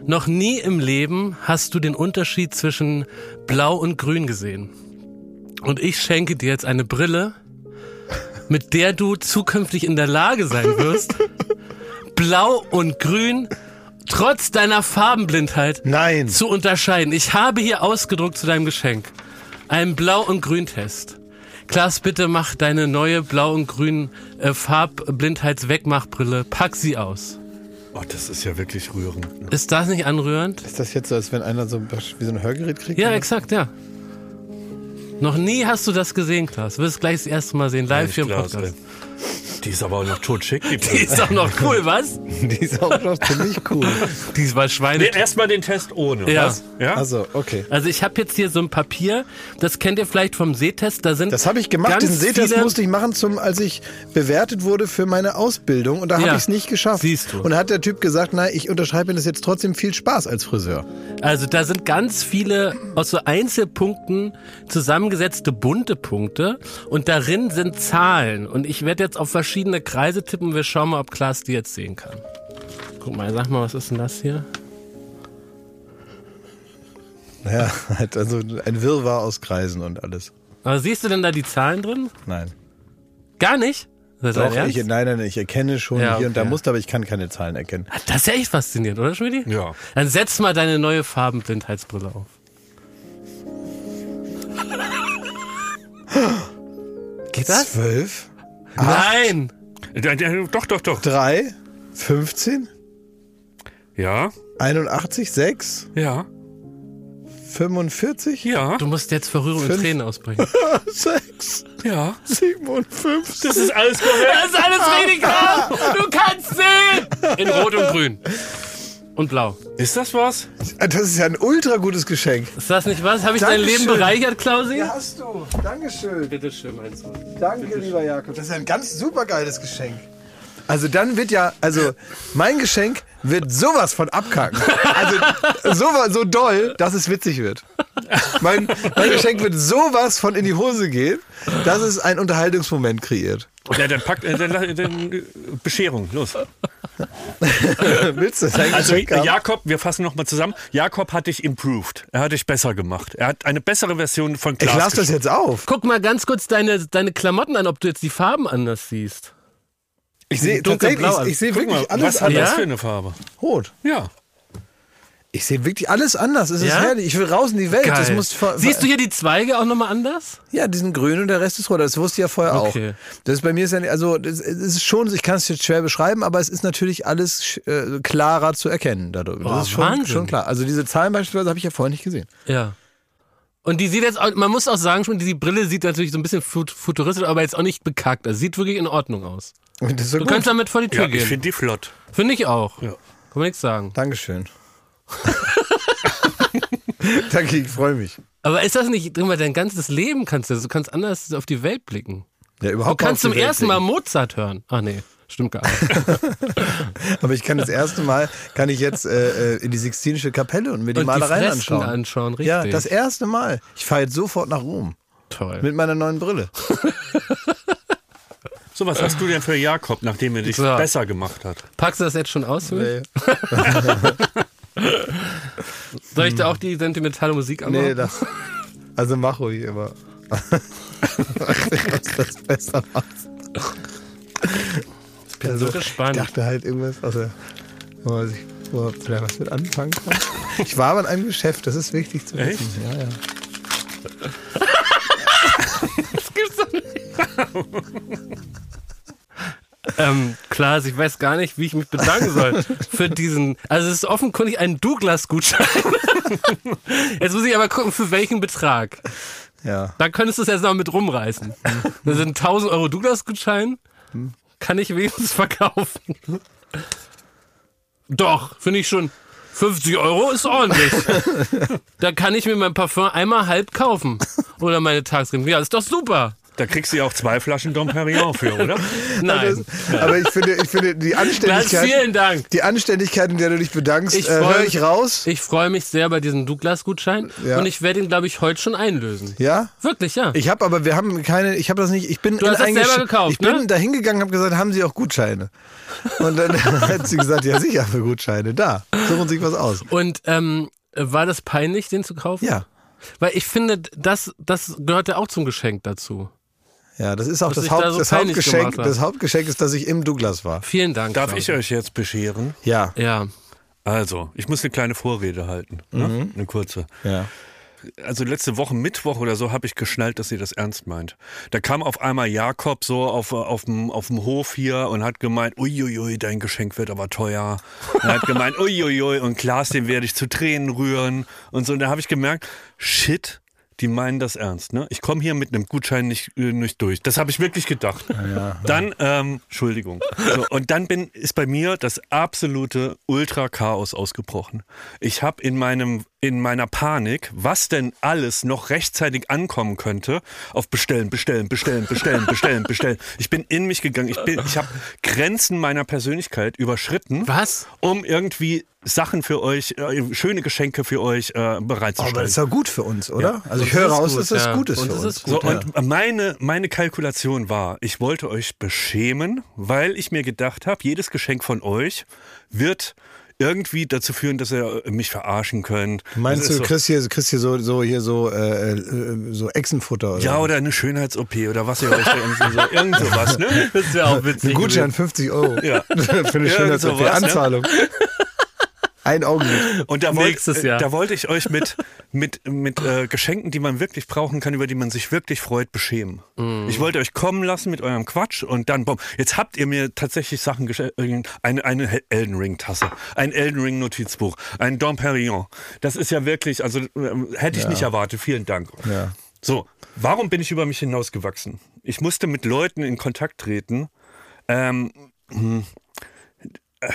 Noch nie im Leben hast du den Unterschied zwischen Blau und Grün gesehen. Und ich schenke dir jetzt eine Brille, mit der du zukünftig in der Lage sein wirst, Blau und Grün trotz deiner Farbenblindheit Nein. zu unterscheiden. Ich habe hier ausgedruckt zu deinem Geschenk einen Blau- und Grüntest. Klaas, bitte mach deine neue Blau- und Grün äh. Pack sie aus. Oh, das ist ja wirklich rührend. ne? Ist das nicht anrührend? Ist das jetzt so, als wenn einer so wie so ein Hörgerät kriegt? Ja, exakt, ja. Noch nie hast du das gesehen, Klaas. Du wirst gleich das erste Mal sehen, live hier im Podcast. Die ist aber auch noch totschick. Die Die ist doch noch cool, was? Die ist auch noch ziemlich cool. Die war Schweine. nee, erstmal den Test ohne. Ja. Was? ja? Also, okay. Also ich habe jetzt hier so ein Papier, das kennt ihr vielleicht vom Sehtest, da sind Das habe ich gemacht. Diesen Sehtest musste ich machen, zum, als ich bewertet wurde für meine Ausbildung. Und da habe Ja. ich es nicht geschafft. Siehst du. Und da hat der Typ gesagt, na, ich unterschreibe das jetzt trotzdem viel Spaß als Friseur. Also da sind ganz viele aus so Einzelpunkten zusammengesetzte bunte Punkte und darin sind Zahlen. Und ich werde jetzt auf verschiedene Kreise tippen. Wir schauen mal, ob Klaas die jetzt sehen kann. Guck mal, sag mal, was ist denn das hier? Ja, halt also ein Wirrwarr aus Kreisen und alles. Aber siehst du denn da die Zahlen drin? Nein. Gar nicht? Das Doch, ich, nein, nein, ich erkenne schon Ja, hier und da okay. Muster, aber ich kann keine Zahlen erkennen. Das ist ja echt faszinierend, oder Schmidi? Ja. Dann setz mal deine neue Farbenblindheitsbrille auf. Geht das? Zwölf, Nein! Doch, doch, doch. drei, 15, Ja, 81, 6, ja, 45, ja, Du musst jetzt vor Rührung und Fünf. Tränen ausbrechen. 6, ja. 57. Das ist alles korrekt. Das ist alles richtig klar! Du kannst sehen! In Rot und Grün. Und Blau. Ist das was? Das ist ja ein ultra gutes Geschenk. Ist das nicht was? Habe ich dein Dankeschön. Leben bereichert, Klausi? hast du. Dankeschön. Bitte schön, mein Sohn. Danke, lieber Jakob. Das ist ein ganz super geiles Geschenk. Also dann wird ja, also mein Geschenk wird sowas von abkacken. Also so, so doll, dass es witzig wird. Mein, mein Geschenk wird sowas von in die Hose gehen, dass es einen Unterhaltungsmoment kreiert. Ja, dann packt äh, dann, dann, dann, äh, Bescherung, los. Willst du dein Also Geschenk haben? Jakob, wir fassen nochmal zusammen. Jakob hat dich improved. Er hat dich besser gemacht. Er hat eine bessere Version von Ich Klaas lasse das jetzt auf. Guck mal ganz kurz deine, deine Klamotten an, ob du jetzt die Farben anders siehst. Ich sehe tatsächlich, ich, ich sehe wirklich mal, alles was hat das anders. für eine Farbe? Rot. Ja. Ich sehe wirklich alles anders. Es ist Ja? herrlich. Ich will raus in die Welt. Das muss ver- Siehst du hier die Zweige auch nochmal anders? Ja, die sind grün und der Rest ist rot. Das wusste ich ja vorher Okay. auch. Das ist bei mir ist ja nicht, also das, es ist schon, ich kann es jetzt schwer beschreiben, aber es ist natürlich alles äh, klarer zu erkennen dadurch. Das ist schon, Wahnsinn. schon klar. Also diese Zahlen beispielsweise habe ich ja vorher nicht gesehen. Ja. Und die sieht jetzt, auch, man muss auch sagen, schon, die Brille sieht natürlich so ein bisschen fut- futuristisch, aber jetzt auch nicht bekackt. Das sieht wirklich in Ordnung aus. Und das ist so Du gut. kannst damit vor die Tür Ja, ich gehen. finde die flott. Finde ich auch. Ja. Kann man nichts sagen. Dankeschön. Danke, ich freue mich. Aber ist das nicht, guck mal, dein ganzes Leben kannst du, du kannst anders auf die Welt blicken. Ja, Du überhaupt mal kannst zum Welt ersten Mal blicken. Mozart hören. Ach nee, stimmt gar nicht. Aber ich kann das erste Mal, kann ich jetzt äh, äh, in die Sixtinische Kapelle und mir die Und Malereien die anschauen. anschauen, richtig. Ja, das erste Mal. Ich fahre jetzt sofort nach Rom Toll. mit meiner neuen Brille. So, was hast du denn für Jakob, nachdem er dich So. besser gemacht hat? Packst du das jetzt schon aus? für mich? Nee, Soll ich da auch die sentimentale Musik anmachen? nee das, also mach ruhig immer. Was das besser macht. ich bin so Ich gespannt. dachte halt irgendwas, also, wo man sich wo man vielleicht was mit anfangen kann. Ich war aber in einem Geschäft, das ist wichtig zu wissen. Ja, ja. Das gibt's doch nicht. Ähm, Klaas, ich weiß gar nicht, wie ich mich bedanken soll für diesen. Also es ist offenkundig ein Douglas-Gutschein. Jetzt muss ich aber gucken, für welchen Betrag. ja. Da könntest du es jetzt noch mit rumreißen. Das sind 1000 Euro Douglas-Gutschein. Kann ich wenigstens verkaufen. Doch, finde ich schon. 50 Euro ist ordentlich. da kann ich mir mein Parfum einmal halb kaufen. Oder meine Tagscreme. Ja, ist doch super. Da kriegst du ja auch zwei Flaschen Dom Perignon für, oder? Nein. Aber ich finde, ich finde die Anständigkeit, vielen Dank. die Anständigkeit, in der du dich bedankst, Ich äh, freu- höre ich raus. Ich freue mich sehr bei diesem Douglas-Gutschein. Ja. Und ich werde ihn, glaube ich, heute schon einlösen. Ja? Wirklich, ja. Ich habe aber, wir haben keine, ich habe das nicht, ich bin Du hast das selber gekauft, Ich bin ne? da hingegangen, habe gesagt, haben Sie auch Gutscheine? Und dann hat sie gesagt, ja sicher für Gutscheine, da, suchen Sie sich was aus. Und ähm, war das peinlich, den zu kaufen? Ja, Weil ich finde, das, das gehört ja auch zum Geschenk dazu. Ja, das ist auch das, Haupt, da so das Hauptgeschenk. Das Hauptgeschenk ist, dass ich im Douglas war. Vielen Dank. Darf Klaus. ich euch jetzt bescheren? Ja, Ja. Also, ich muss eine kleine Vorrede halten. Ne? Eine kurze. ja. also letzte Woche Mittwoch oder so habe ich geschnallt, dass sie das ernst meint. Da kam auf einmal Jakob so auf, auf, dem, auf dem Hof hier und hat gemeint, uiuiui, dein Geschenk wird aber teuer. Er hat gemeint, uiuiui, und Klaas, den werde ich zu Tränen rühren und so. Und da habe ich gemerkt, shit, die meinen das ernst. Ne? Ich komme hier mit einem Gutschein nicht, äh, nicht durch. Das habe ich wirklich gedacht. Dann, ähm, Entschuldigung. So, und dann bin, ist bei mir das absolute Ultra-Chaos ausgebrochen. Ich habe in meinem in meiner Panik, was denn alles noch rechtzeitig ankommen könnte, auf bestellen, bestellen, bestellen, bestellen, bestellen, bestellen. Ich bin in mich gegangen. Ich bin, ich habe Grenzen meiner Persönlichkeit überschritten, Was? um irgendwie Sachen für euch, äh, schöne Geschenke für euch äh, Aber bereitzustellen. das ist ja gut für uns, oder? Also ich höre ist raus, dass das ja. gut ist Uns für ist uns. es gut. So, und meine, meine Kalkulation war, ich wollte euch beschämen, weil ich mir gedacht habe, jedes Geschenk von euch wird irgendwie dazu führen, dass ihr mich verarschen könnt. Meinst Das du, ist so, kriegst hier, kriegst hier so, so, hier so, äh, äh, so Echsenfutter oder? ja, oder eine Schönheits-OP oder was ihr euch da so, irgend sowas, ne? Das wäre auch witzig. Ein Gutschein 50 Euro. Ja. Für eine Irgend schöne sowas, ne? Ein Augenblick. Und da, wollt, Nächstes Jahr. äh, da wollte ich euch mit, mit, mit äh, Geschenken, die man wirklich brauchen kann, über die man sich wirklich freut, beschämen. Ich wollte euch kommen lassen mit eurem Quatsch und dann, boom. Jetzt habt ihr mir tatsächlich Sachen geschenkt. Eine, eine Elden Ring-Tasse, ein Elden Ring-Notizbuch, ein Dom Perignon. Das ist ja wirklich, also ähm, hätte ich nicht erwartet. Vielen Dank. Ja. So, warum bin ich über mich hinausgewachsen? Ich musste mit Leuten in Kontakt treten, ähm, hm, äh,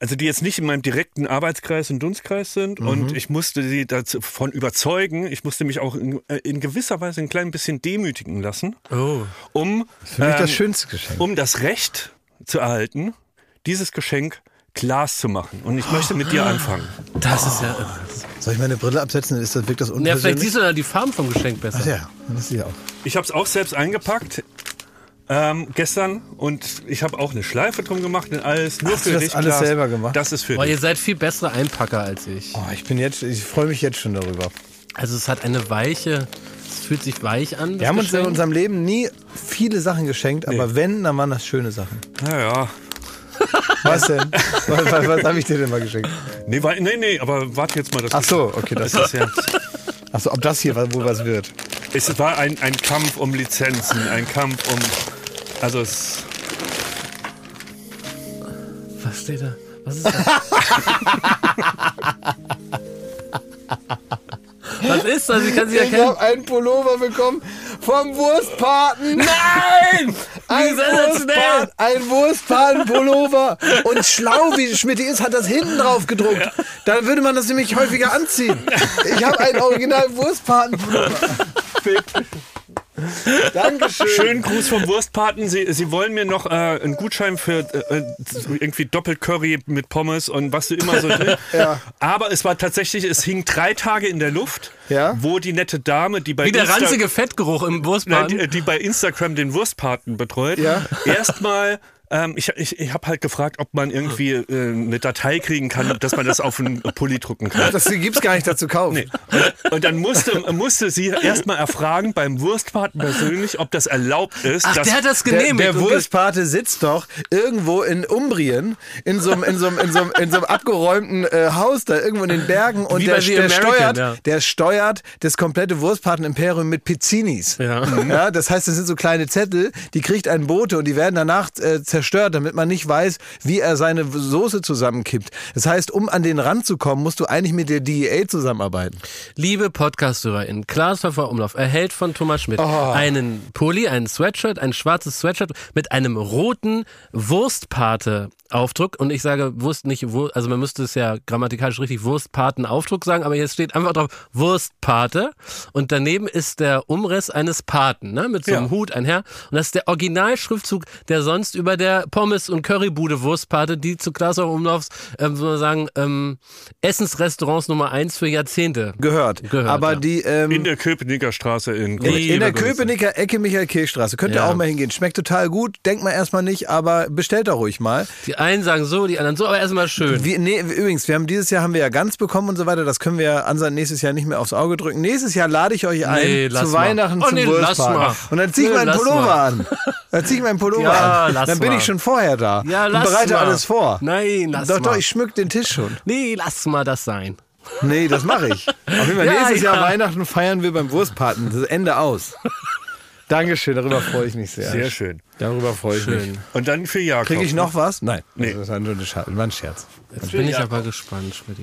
also die jetzt nicht in meinem direkten Arbeitskreis und Dunstkreis sind und ich musste sie davon überzeugen, ich musste mich auch in, äh, in gewisser Weise ein klein bisschen demütigen lassen, Oh. um, Für mich das ähm, schönste Geschenk. um das Recht zu erhalten, dieses Geschenk Glas zu machen. Und ich möchte mit dir anfangen. Das ist ja. Soll ich meine Brille absetzen? Ist das, wirkt das Ja, unpersönlich? vielleicht siehst du da die Farben vom Geschenk besser. Ach ja, das ist ja auch. Ich habe es auch selbst eingepackt. Ähm, gestern und ich habe auch eine Schleife drum gemacht und alles nur Hast für du das dich. alles Klaas. selber gemacht? Das ist für Boah, dich. ihr seid viel bessere Einpacker als ich. Oh, ich bin jetzt, ich freue mich jetzt schon darüber. Also es hat eine weiche, es fühlt sich weich an. das Wir haben uns in Geschenk. unserem Leben nie viele Sachen geschenkt, aber wenn, dann waren das schöne Sachen. Naja. Was denn? was was, was habe ich dir denn mal geschenkt? Nee, wa- nee, nee, aber warte jetzt mal. Das Ach so, okay, das ist ja, Ach so, ob das hier was- wohl was wird. es war ein, ein Kampf um Lizenzen, ein Kampf um. Also es. Was steht da? Was ist das? Was ist das? Ich kann sie Ich erkennen. habe einen Pullover bekommen vom Wurstpaten. Nein! Ein! Wurstpaten, ein Wurstpaten-Pullover. Und schlau wie Schmidt ist, hat das hinten drauf gedruckt. Dann würde man das nämlich häufiger anziehen. Ich habe einen original Wurstpaten-Pullover. Dankeschön. Schönen Gruß vom Wurstpaten. Sie, Sie wollen mir noch äh, einen Gutschein für äh, irgendwie Doppelcurry mit Pommes und was du immer so drin. Ja. Aber es war tatsächlich, es hing drei Tage in der Luft, Ja. wo die nette Dame, die bei Wie der Insta- ranzige Fettgeruch im Nein, Wurstbraten. die, die bei Instagram den Wurstpaten betreut, Ja. erstmal. Ähm, ich ich, ich habe halt gefragt, ob man irgendwie äh, eine Datei kriegen kann, dass man das auf einen Pulli drucken kann. Das gibt's gar nicht dazu kaufen. Nee. Und, und dann musste, musste sie erstmal erfragen beim Wurstpaten persönlich, ob das erlaubt ist. Ach, dass, der hat das Der, genehmigt. der ge- Wurstpate sitzt doch irgendwo in Umbrien, in so einem, in so einem, in so einem, in so einem abgeräumten äh, Haus da irgendwo in den Bergen und der, der, steuert, ja. der steuert das komplette Wurstpaten-Imperium mit Pizzinis. Ja. Ja, das heißt, das sind so kleine Zettel, die kriegt ein Bote und die werden danach äh, zerstört, damit man nicht weiß, wie er seine Soße zusammenkippt. Das heißt, um an den Rand zu kommen, musst du eigentlich mit der DEA zusammenarbeiten. Liebe Podcast-HörerInnen, Klaas Pfeffer Umlauf erhält von Thomas Schmidt einen Pulli, ein Sweatshirt, ein schwarzes Sweatshirt mit einem roten Wurstpate-Aufdruck. Und ich sage Wurst nicht, Wurst, also man müsste es ja grammatikalisch richtig Wurstpaten-Aufdruck sagen, aber jetzt steht einfach drauf Wurstpate. Und daneben ist der Umriss eines Paten, ne, mit so einem Ja. Hut einher. Und das ist der Originalschriftzug, der sonst über der Pommes- und Currybude Wurstpate, die zu Pfeffer Umlaufs, ähm, soll man sagen, ähm, Essensrestaurants Nummer eins für Jahrzehnte Gehört. Gehört, Aber ja. die ähm, in der Köpenicker Straße in Nee. in der Grüße. Köpenicker Ecke Michael-Kehl-Straße. Könnt ihr Ja. auch mal hingehen. Schmeckt total gut. Denkt mal erstmal nicht, aber bestellt da ruhig mal. Die einen sagen so, die anderen so, aber erstmal schön. Wie, nee, übrigens, wir haben dieses Jahr haben wir ja ganz bekommen und so weiter. Das können wir Ansan nächstes Jahr nicht mehr aufs Auge drücken. Nächstes Jahr lade ich euch ein Nee, zu. Weihnachten Oh, zum nee, lass mal. Und dann zieh ich Nee, meinen Pullover mal. an. Dann zieh ich meinen Pullover Ja, an. Dann bin ich schon vorher da Ja, und lass bereite mal. alles vor. Nein, lass doch, mal. doch, ich schmück den Tisch schon. Nee, lass mal das sein. Nee, das mache ich. Auf jeden Fall Ja, nächstes Jahr ja. Weihnachten feiern wir beim Wurstpaten. Das ist Ende aus. Dankeschön, darüber freue ich mich sehr. Sehr schön. Darüber freue ich mich. Schön. Und dann für Jakob. Kriege ich noch was? Nein. Nee. Das ist ein, Scherz. war ein Scherz. Jetzt bin ich aber gespannt, Schmidt.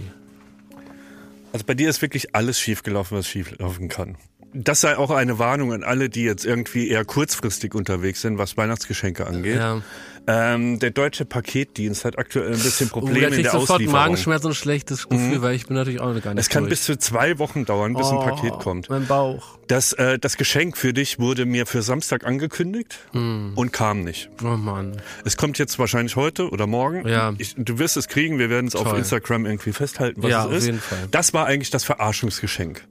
Also bei dir ist wirklich alles schiefgelaufen, was schieflaufen kann. Das sei auch eine Warnung an alle, die jetzt irgendwie eher kurzfristig unterwegs sind, was Weihnachtsgeschenke angeht. Ja. Ähm, der deutsche Paketdienst hat aktuell ein bisschen Oh, Probleme krieg in ich der sofort Auslieferung. Magenschmerz und ein schlechtes Gefühl, weil ich bin natürlich auch gar nicht Es kann durch. bis zu zwei Wochen dauern, bis ein Oh, Paket kommt. Mein Bauch. Das, äh, das Geschenk für dich wurde mir für Samstag angekündigt Hm. und kam nicht. Oh Mann. Es kommt jetzt wahrscheinlich heute oder morgen. Ja. Ich, du wirst es kriegen, wir werden es auf. Instagram irgendwie festhalten, was Ja, es auf ist. jeden Fall. Das war eigentlich das Verarschungsgeschenk.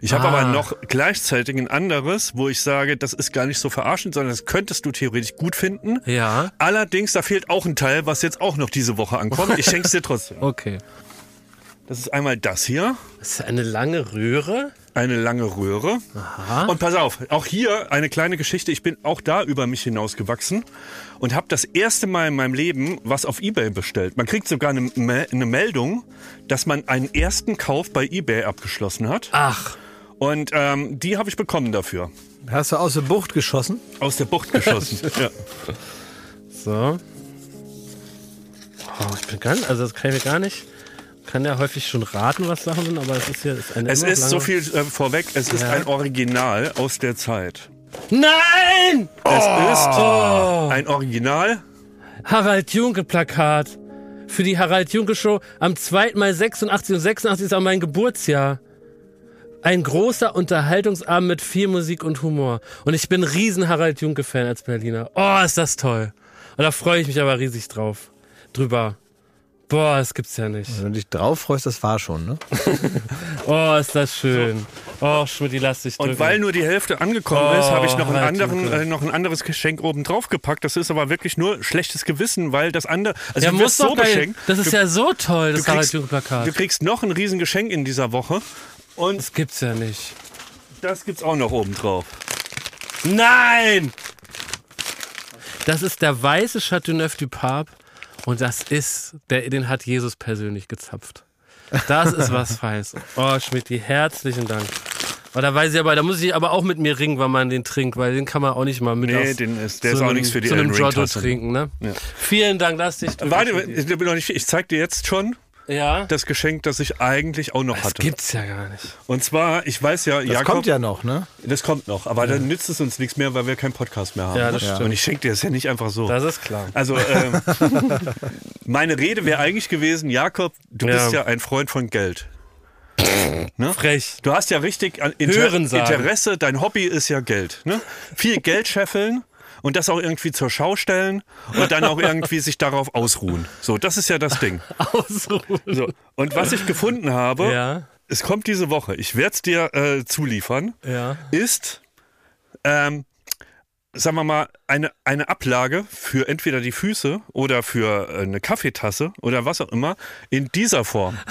Ich habe Ah. aber noch gleichzeitig ein anderes, wo ich sage, das ist gar nicht so verarschend, sondern das könntest du theoretisch gut finden. Ja, Allerdings, da fehlt auch ein Teil, was jetzt auch noch diese Woche ankommt. Ich schenk's dir trotzdem. okay. Das ist einmal das hier. Das ist eine lange Röhre. Eine lange Röhre. Und pass auf, auch hier eine kleine Geschichte. Ich bin auch da über mich hinausgewachsen und habe das erste Mal in meinem Leben was auf eBay bestellt. Man kriegt sogar eine, Me- eine Meldung, dass man einen ersten Kauf bei eBay abgeschlossen hat. Ach, Und ähm, die habe ich bekommen dafür. Hast du aus der Bucht geschossen? Aus der Bucht geschossen. ja. so. Oh, ich bin ganz, also das kann ich mir gar nicht. Kann ja häufig schon raten, was Sachen sind, aber es ist hier ist eine Es ist so viel äh, vorweg, es ist Ja. ein Original aus der Zeit. Nein! Es ist ein Original. Harald Junke Plakat für die Harald Junke Show am 2. Mai 86 und 86 ist auch mein Geburtsjahr. Ein großer Unterhaltungsabend mit viel Musik und Humor. Und ich bin riesen Harald Junke Fan als Berliner. Oh, ist das toll. Und da freue ich mich aber riesig drauf. Drüber. Boah, das gibt's ja nicht. Wenn du dich drauf freust, das war schon, ne? Oh, ist das schön. Oh, Schmidt, lass dich drücken. Und weil nur die Hälfte angekommen Oh, ist, habe ich noch, einen Harald anderen, Junke. äh, noch ein anderes Geschenk oben drauf gepackt. Das ist aber wirklich nur schlechtes Gewissen, weil das andere. Also ja, du muss wirst doch so beschenkt. Das ist du, ja so toll, das du Harald kriegst- Junke Plakat. du kriegst noch ein Riesengeschenk in dieser Woche. Und Das gibt's ja nicht. das gibt's auch noch oben drauf. Nein! Das ist der weiße Chateauneuf du Pape und das ist, der, den hat Jesus persönlich gezapft. Das ist was Feins. Oh, Schmidt, herzlichen Dank. Oh, da weiß ich aber, da muss ich aber auch mit mir ringen, weil man den trinkt, weil den kann man auch nicht mal mit Nee, den ist- der ist auch einem- nichts für die zu einem Tasse. trinken, ne? Ja. Vielen Dank, lass dich Warte, ich, bin noch nicht, ich zeig dir jetzt schon Ja? das Geschenk, das ich eigentlich auch noch Das hatte. gibt's ja gar nicht. Und zwar, ich weiß ja, Das Jakob, kommt ja noch, ne? das kommt noch, aber dann nützt es uns nichts mehr, weil wir keinen Podcast mehr haben. Ja, das Und stimmt. ich schenke dir das ja nicht einfach so. Das ist klar. Also ähm, meine Rede wäre eigentlich gewesen, Jakob, du Ja. bist ja ein Freund von Geld. Frech. Du hast ja richtig Inter. Interesse, dein Hobby ist ja Geld. Ne? Viel Geld scheffeln und das auch irgendwie zur Schau stellen und dann auch irgendwie sich darauf ausruhen. So, das ist ja das Ding. Ausruhen. So. Und was ich gefunden habe, Ja. es kommt diese Woche, ich werde es dir äh, zuliefern, Ja. ist, ähm, sagen wir mal, eine, eine Ablage für entweder die Füße oder für äh, eine Kaffeetasse oder was auch immer in dieser Form.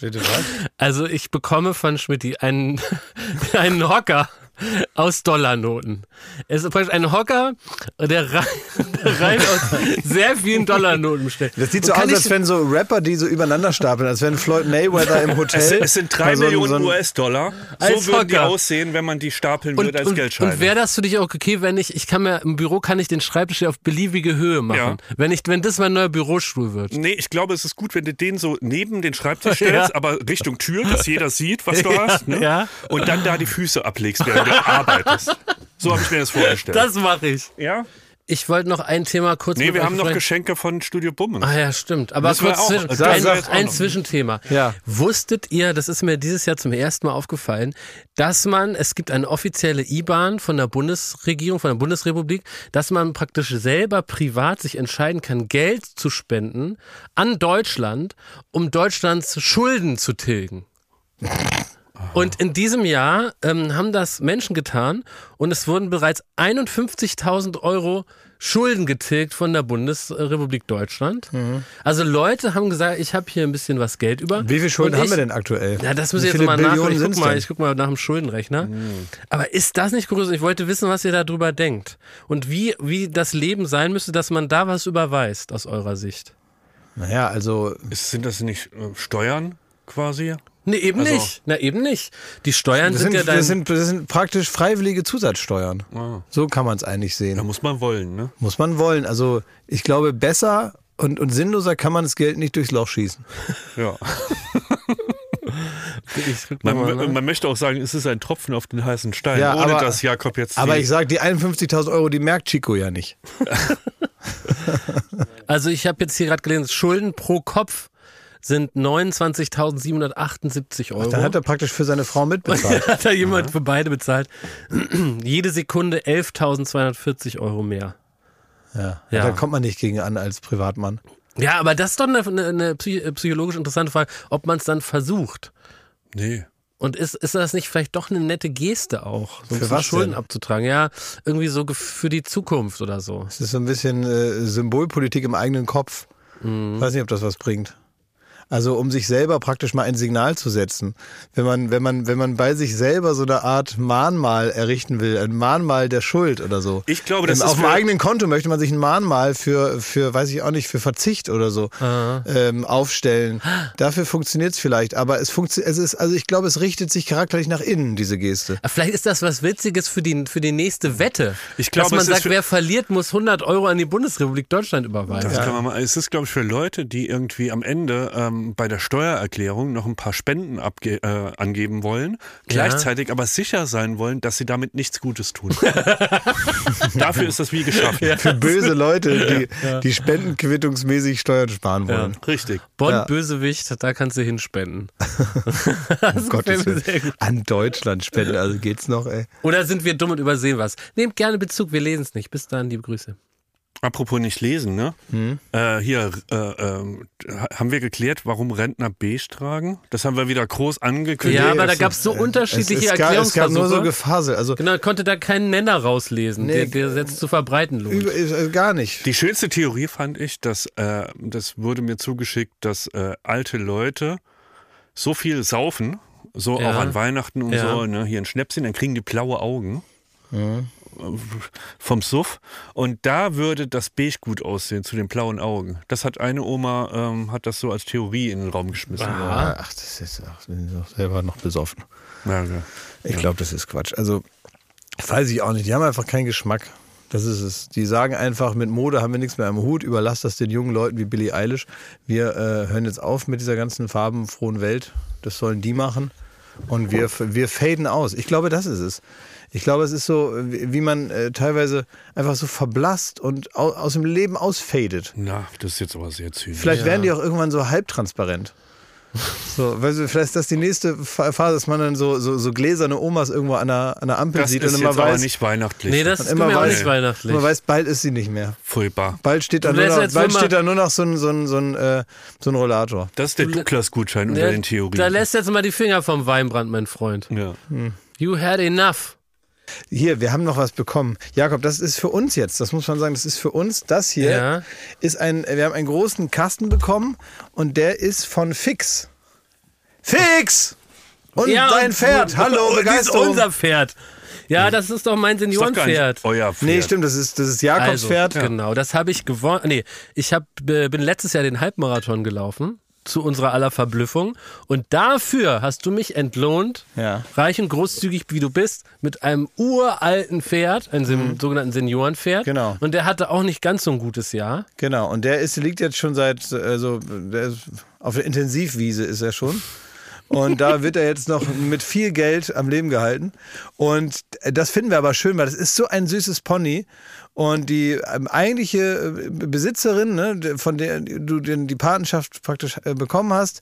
Bitte was? Also ich bekomme von Schmidti einen, einen Hocker aus Dollarnoten. Es ist praktisch ein Hocker, der rein, der rein aus sehr vielen Dollarnoten besteht. Das sieht so aus, als wenn so Rapper, die so übereinander stapeln, als wenn Floyd Mayweather im Hotel. Es, sind- es sind drei so Millionen so US-Dollar. So Als würden die Hocker. aussehen, wenn man die stapeln und, würde als und, Geldscheine. und wäre das für dich auch okay, wenn ich, ich kann mir, im Büro kann ich den Schreibtisch auf beliebige Höhe machen. Ja. Wenn ich, wenn das mein neuer Bürostuhl wird. Nee, ich glaube, es ist gut, wenn du den so neben den Schreibtisch stellst, Ja. aber Richtung Tür, dass jeder sieht, was du Ja, hast. Ne? ja. Und dann da die Füße ablegst, während du arbeitest. So habe ich mir das vorgestellt. Das mache ich. ja? Ich wollte noch ein Thema kurz Nee, mit wir euch haben noch. Geschenke von Studio Bummens. Ah ja, stimmt. Aber Müssen kurz zwischen, ein, ein. Zwischenthema. Ja. Wusstet ihr, das ist mir dieses Jahr zum ersten Mal aufgefallen, dass man, es gibt eine offizielle IBAN von der Bundesregierung, von der Bundesrepublik, dass man praktisch selber privat sich entscheiden kann, Geld zu spenden an Deutschland, um Deutschlands Schulden zu tilgen. Und in diesem Jahr ähm, haben das Menschen getan und es wurden bereits 51.000 Euro Schulden getilgt von der Bundesrepublik Deutschland. Also Leute haben gesagt, ich habe hier ein bisschen was Geld über. Wie viel Schulden Und haben ich- wir denn aktuell? Ja, das muss ich jetzt viele mal. Billionen Ich guck sind's mal, ich guck mal nach dem Schuldenrechner. Aber ist das nicht kurios? Ich wollte wissen, was ihr darüber denkt. Und wie, wie das Leben sein müsste, dass man da was überweist, aus eurer Sicht. Naja, also Ist, sind das nicht äh, Steuern quasi? Nee, eben Also- nicht. Na, eben nicht. Die Steuern das sind, sind, ja dann. das, sind, das sind praktisch freiwillige Zusatzsteuern. Ah. So kann man es eigentlich Da sehen. muss man wollen, ne? Muss man wollen. Also ich glaube, besser und, und sinnloser kann man das Geld nicht durchs Loch schießen. Ja. Man, man möchte auch sagen, es ist ein Tropfen auf den heißen Stein, Ja, ohne aber- dass Jakob jetzt. Aber ich sag, die 51.000 Euro, die merkt Chico ja nicht. Also ich habe jetzt hier gerade gelesen, Schulden pro Kopf sind 29.778 Euro. Dann hat er praktisch für seine Frau mitbezahlt. hat da jemand für beide bezahlt. Jede Sekunde 11.240 Euro mehr. Ja. Ja. Da kommt man nicht gegen an als Privatmann. Ja, aber das ist doch eine, eine, psych- psychologisch interessante Frage, ob man es dann versucht. nee. Und ist, ist das nicht vielleicht doch eine nette Geste auch, so Für was Schulden denn? abzutragen? Ja, irgendwie so für die Zukunft oder so. Es ist so ein bisschen äh, Symbolpolitik im eigenen Kopf. Mhm. Weiß nicht, ob das was bringt. Also um sich selber praktisch mal ein Signal zu setzen. Wenn man, wenn man, wenn man bei sich selber so eine Art Mahnmal errichten will, ein Mahnmal der Schuld oder so. Ich glaube, das Ähm, ist auf dem eigenen Konto möchte man sich ein Mahnmal für, für, weiß ich auch nicht, für Verzicht oder so ähm, aufstellen. Dafür funktioniert es vielleicht, aber es funktioniert, es ist, also ich glaube, es richtet sich charakterlich nach innen, diese Geste. Aber Vielleicht ist das was Witziges für die, für die nächste Wette. Ich glaube, Dass man sagt, wer verliert, muss 100 Euro an die Bundesrepublik Deutschland überweisen. Das kann man mal. Es ist, glaube ich, für Leute, die irgendwie am Ende ähm, bei der Steuererklärung noch ein paar Spenden abge äh, angeben wollen, gleichzeitig aber sicher sein wollen, dass sie damit nichts Gutes tun. Dafür ist das wie geschaffen. Für böse Leute, die, die spendenquittungsmäßig Steuern sparen wollen. Richtig. Bonn, Ja. Bösewicht, da kannst du hinspenden. Um Gottes Willen. An Deutschland spenden, also geht's noch, ey. Oder sind wir dumm und übersehen was? Nehmt gerne Bezug, wir lesen es nicht. Bis dann, liebe Grüße. Apropos nicht lesen, ne? Hm? Äh, hier äh, ähm, haben wir geklärt, warum Rentner beige tragen? Das haben wir wieder groß angekündigt. Ja, aber da es- gab es so unterschiedliche es, es, gab, es gab nur so Erklärungsversuche. Gefasel, also Genau, konnte da keinen Nenner rauslesen, Nee, der, der jetzt zu verbreiten lohnt. über, äh, gar nicht. Die schönste Theorie fand ich, dass äh, das wurde mir zugeschickt, dass äh, alte Leute so viel saufen, so Ja. auch an Weihnachten und Ja. so, ne, hier ein Schnäpschen, dann kriegen die blaue Augen. Äh, Vom Suff. Und da würde das Beige gut aussehen zu den blauen Augen. Das hat eine Oma, ähm, hat das so als Theorie in den Raum geschmissen. Ach, das ist ach, selber noch besoffen. Ja, ja. Ich glaube, das ist Quatsch. Also, weiß ich auch nicht. Die haben einfach keinen Geschmack. Das ist es. Die sagen einfach, mit Mode haben wir nichts mehr am Hut, überlasst das den jungen Leuten wie Billie Eilish. Wir äh, hören jetzt auf mit dieser ganzen farbenfrohen Welt. Das sollen die machen. Und wir, wir faden aus. Ich glaube, das ist es. Ich glaube, es ist so, wie man äh, teilweise einfach so verblasst und au, aus dem Leben ausfadet. Na, das ist jetzt aber sehr zynisch. Vielleicht werden die auch irgendwann so halbtransparent. So, weißt du, vielleicht ist das die nächste Phase, dass man dann so, so, so gläserne Omas irgendwo an der, an der Ampel das sieht ist und immer jetzt aber weiß, nicht weihnachtlich. Nee, das ist immer weiß- nicht weihnachtlich. man weiß, bald ist sie nicht mehr. Furchtbar. Bald steht da nur noch, bald steht da nur noch so ein, so ein, so ein, äh, so ein Rollator. Das ist der Douglas-Gutschein unter Ja, den Theorien. Da lässt jetzt mal die Finger vom Weinbrand, mein Freund. ja. You had enough. Hier, wir haben noch was bekommen. Jakob, das ist für uns jetzt, das muss man sagen, das ist für uns. Das hier Ja. ist ein, wir haben einen großen Kasten bekommen und der ist von Fix. Fix! Und dein und- Pferd, hallo, und Begeisterung. Das ist unser Pferd. Ja, das ist doch mein Seniorenpferd. euer Pferd. Nee, stimmt, das ist, das ist Jakobs Also, Pferd. Genau, das habe ich gewonnen. Nee, ich hab, äh, bin letztes Jahr den Halbmarathon gelaufen, zu unserer aller Verblüffung. Und dafür hast du mich entlohnt, Ja. reich und großzügig wie du bist, mit einem uralten Pferd, einem sen- sogenannten Seniorenpferd. Genau. Und der hatte auch nicht ganz so ein gutes Jahr. Genau, und der ist, liegt jetzt schon seit, also der ist, auf der Intensivwiese ist er schon. Und da wird er jetzt noch mit viel Geld am Leben gehalten. Und das finden wir aber schön, weil das ist so ein süßes Pony. Und die ähm, eigentliche äh, Besitzerin, ne, von der du die Patenschaft praktisch äh, bekommen hast,